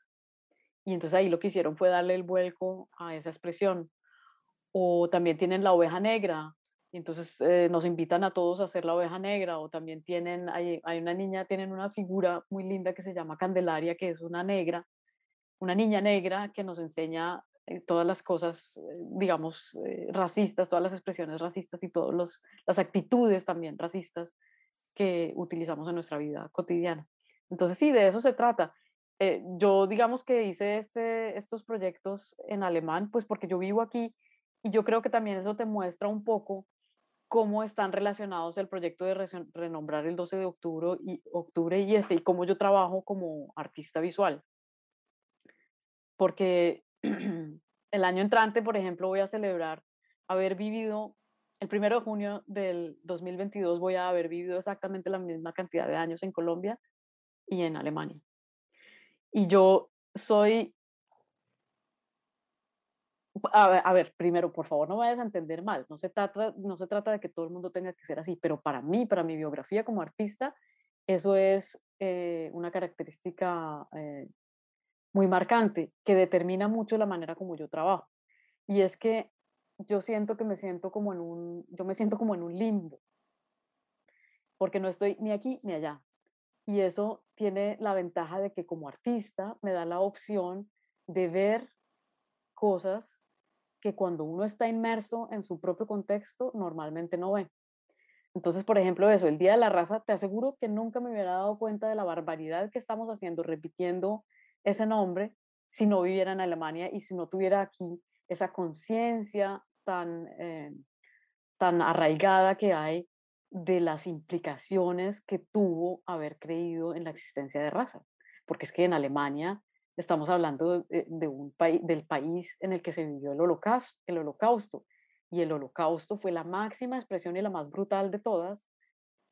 Y entonces ahí lo que hicieron fue darle el vuelco a esa expresión. O también tienen la oveja negra, y entonces eh, nos invitan a todos a hacer la oveja negra o también tienen, hay, hay, una niña, tienen una figura muy linda que se llama Candelaria, que es una negra, una niña negra que nos enseña eh, todas las cosas, eh, digamos, racistas, todas las expresiones racistas y todas las actitudes también racistas que utilizamos en nuestra vida cotidiana. Entonces sí, de eso se trata. yo digamos que hice este, estos proyectos en alemán, pues porque yo vivo aquí y yo creo que también eso te muestra un poco cómo están relacionados el proyecto de renombrar el 12 de octubre y, octubre y este, y cómo yo trabajo como artista visual. Porque el año entrante, por ejemplo, voy a celebrar haber vivido, el primero de junio del 2022 voy a haber vivido exactamente la misma cantidad de años en Colombia y en Alemania. Y yo soy a ver, primero, por favor, no vayas a entender mal. No se, trata, no se trata de que todo el mundo tenga que ser así, pero para mí, para mi biografía como artista, eso es eh, una característica eh, muy marcante que determina mucho la manera como yo trabajo. Y es que yo siento que me siento como en un, yo me siento como en un limbo, porque no estoy ni aquí ni allá. Y eso tiene la ventaja de que como artista me da la opción de ver cosas que cuando uno está inmerso en su propio contexto normalmente no ve. Entonces, por ejemplo, eso, el Día de la Raza, te aseguro que nunca me hubiera dado cuenta de la barbaridad que estamos haciendo repitiendo ese nombre si no viviera en Alemania y si no tuviera aquí esa conciencia tan, eh, tan arraigada que hay de las implicaciones que tuvo haber creído en la existencia de raza. Porque es que en Alemania Estamos hablando de, un país, del país en el que se vivió el holocausto, el holocausto. Y el holocausto fue la máxima expresión y la más brutal de todas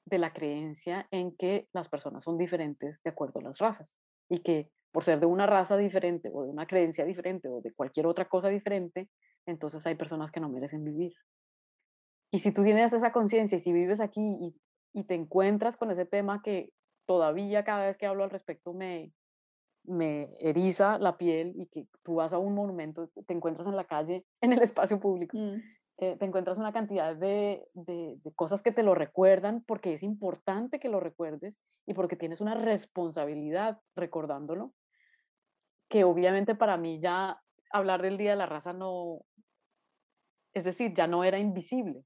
de la creencia en que las personas son diferentes de acuerdo a las razas y que por ser de una raza diferente o de una creencia diferente o de cualquier otra cosa diferente, entonces hay personas que no merecen vivir. Y si tú tienes esa conciencia y si vives aquí y, y, te encuentras con ese tema que todavía cada vez que hablo al respecto me, me eriza la piel y que tú vas a un monumento, te encuentras en la calle, [LAUGHS] en el espacio público, mm. Eh, te encuentras una cantidad de, de, cosas que te lo recuerdan porque es importante que lo recuerdes y porque tienes una responsabilidad recordándolo, que obviamente para mí ya hablar del Día de la Raza no, es decir, ya no era invisible,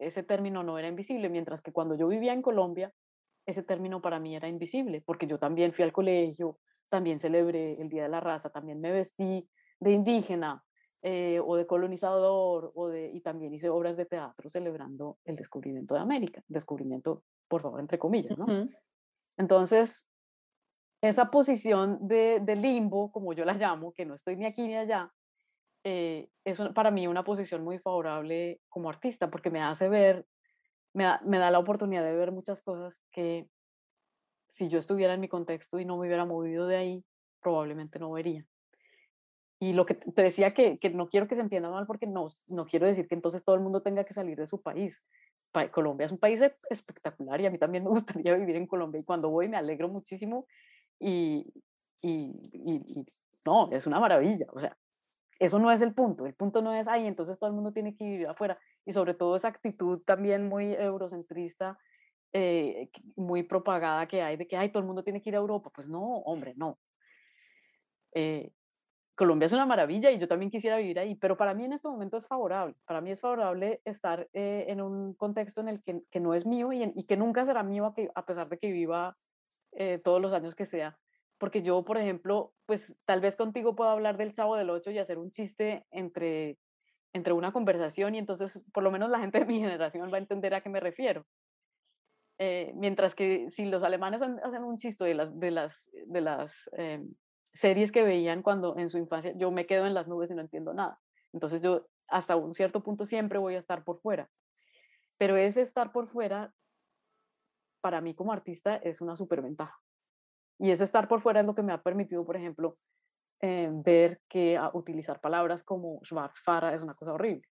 ese término no era invisible, mientras que cuando yo vivía en Colombia, ese término para mí era invisible, porque yo también fui al colegio, también celebré el Día de la Raza, también me vestí de indígena, eh, o de colonizador, o de, y también hice obras de teatro celebrando el descubrimiento de América, descubrimiento, por favor, entre comillas, ¿no? Entonces, esa posición de, de, limbo, como yo la llamo, que no estoy ni aquí ni allá, eh, es para mí una posición muy favorable como artista, porque me hace ver, me da, me da la oportunidad de ver muchas cosas que si yo estuviera en mi contexto y no me hubiera movido de ahí, probablemente no vería. Y lo que te decía que, que, no quiero que se entienda mal porque no, no quiero decir que entonces todo el mundo tenga que salir de su país. Colombia es un país e, espectacular y a mí también me [LAUGHS] gustaría vivir en Colombia y cuando voy me alegro muchísimo y, y, y, no, es una maravilla. O sea, eso no es el punto. El punto no es, ay, entonces todo el mundo tiene que vivir afuera. Y sobre todo esa actitud también muy eurocentrista, eh, muy propagada que hay de que, ay, todo el mundo tiene que ir a Europa. Pues no, hombre, no. Eh, Colombia es una maravilla y yo también quisiera vivir ahí, pero para mí en este momento es favorable. Para mí es favorable estar eh, en un contexto en el que, que no es mío y, y, que nunca será mío a, que, a pesar de que viva eh, todos los años que sea. Porque yo, por ejemplo, pues tal vez contigo puedo hablar del Chavo del Ocho y hacer un chiste entre, entre una conversación y entonces por lo menos la gente de mi [LAUGHS] generación va a entender a qué me refiero. Eh, mientras que si los alemanes hacen un chiste de las, de las, de las em, series que veían cuando en su infancia, yo me quedo en las nubes y no entiendo nada. Entonces yo hasta un cierto punto siempre voy a estar por fuera. Pero ese estar por fuera, para mí como artista, es una superventaja. Y ese estar por fuera es lo que me ha permitido, por ejemplo, eh, ver que utilizar palabras como Schwarzfahrer es una cosa horrible.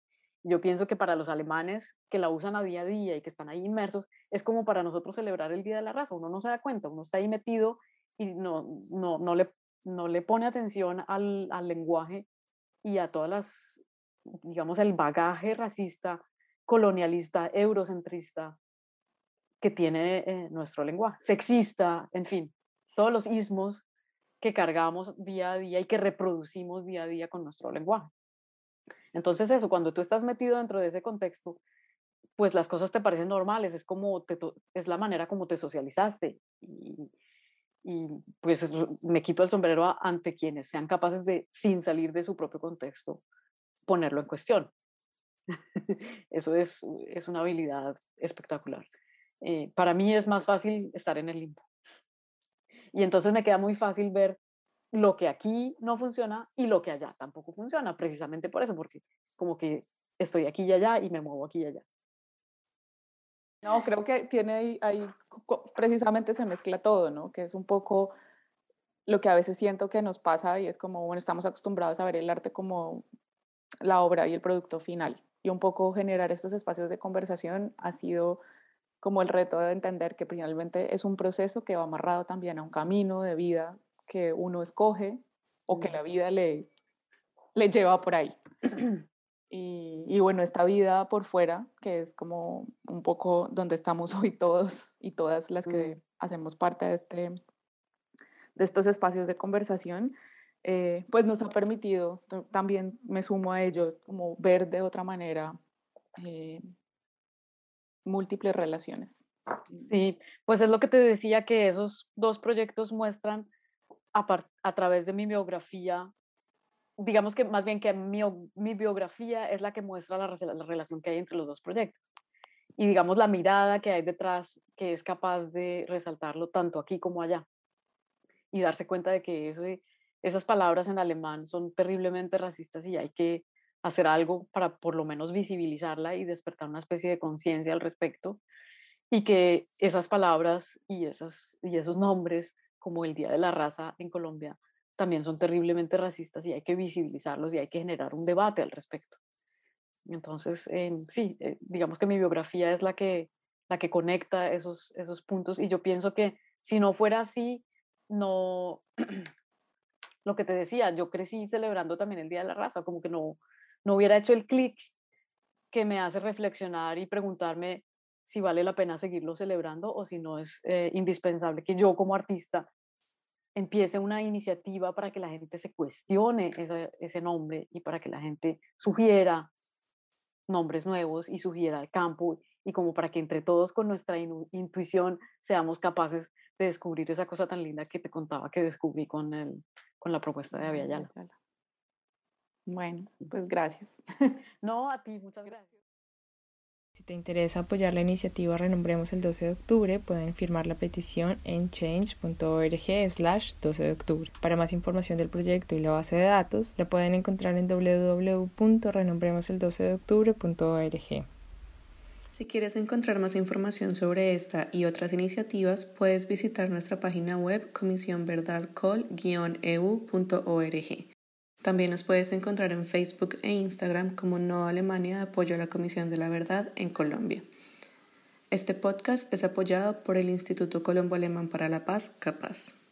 Yo pienso que para los alemanes que la usan a día a día y que están ahí inmersos, es como para nosotros celebrar el Día de la Raza. Uno no se da cuenta, uno está ahí metido y no, no, no le no le pone atención al, lenguaje y a todas las, digamos, el bagaje racista, colonialista, eurocentrista que tiene eh, nuestro lenguaje, sexista, en fin, todos los ismos que cargamos día a día y que reproducimos día a día con nuestro lenguaje. Entonces eso, cuando tú estás metido dentro de ese contexto, pues las cosas te parecen normales, es como es la manera como te socializaste y, y pues me quito el sombrero ante quienes sean capaces de, sin salir de su propio contexto, ponerlo en cuestión. [LAUGHS] Eso es, es una habilidad espectacular. Eh, para mí es más fácil estar en el limbo. Y entonces me queda muy fácil ver lo que aquí no funciona y lo que allá tampoco funciona, precisamente por eso, porque como que estoy aquí y allá y me muevo aquí y allá. No, creo que tiene ahí, precisamente se mezcla todo, ¿no? Que es un poco lo que a veces siento que nos pasa y es como, bueno, estamos acostumbrados a ver el arte como la obra y el producto final. Y un poco generar estos espacios de conversación ha sido como el reto de entender que finalmente es un proceso que va amarrado también a un camino de vida que uno escoge o que la vida le, le lleva por ahí. Y, bueno, esta vida por fuera, que es como un poco donde estamos [LAUGHS] hoy todos y todas las que hacemos parte de, este, de estos espacios de conversación, eh, pues nos ha permitido, también me sumo a ello, como ver de otra manera eh, múltiples relaciones. Sí, pues es lo que te decía que esos dos proyectos muestran a, través de mi biografía digamos que más bien que mi, biografía es la que muestra la, relación que hay entre los dos proyectos. Y digamos la mirada que hay detrás que es capaz de resaltarlo tanto aquí como allá. Y darse cuenta de que esas palabras en alemán son terriblemente racistas y hay que hacer algo para por lo menos visibilizarla y despertar una especie de conciencia al respecto y que esas palabras y, esas, y esos nombres como el Día de la Raza en Colombia también son terriblemente racistas y hay que visibilizarlos y hay que generar un debate al respecto. Entonces, sí, eh, digamos que mi biografía es la que, la que conecta esos, esos puntos y yo pienso que si no fuera así, no, [CLEARS THROAT] lo que te decía, yo crecí celebrando también el Día de la Raza, como que no, no hubiera hecho el clic que me hace reflexionar y preguntarme si vale la pena seguirlo celebrando o si no es eh, indispensable que yo como artista empiece una iniciativa para que la gente se cuestione ese, ese nombre y para que la gente sugiera nombres nuevos y sugiera el campo y como para que entre todos con nuestra intuición seamos capaces de descubrir esa cosa tan linda que te contaba que descubrí con, el, con la propuesta de Aviala. Bueno, pues gracias. [LAUGHS] No, a ti, muchas gracias. Si te interesa apoyar la iniciativa Renombremos el 12 de octubre, pueden firmar la petición en change.org slash 12 de octubre. Para más información del proyecto y la base de datos, la pueden encontrar en www.renombremoseldocedoctubre.org. de octubre.org. Si quieres encontrar más información sobre esta y otras iniciativas, puedes visitar nuestra página web comisionverdalcol-eu.org. También nos puedes encontrar en Facebook e Instagram como Nodo Alemania de apoyo a la Comisión de la Verdad en Colombia. Este podcast es apoyado por el Instituto Colombo Alemán para la Paz, CAPAZ.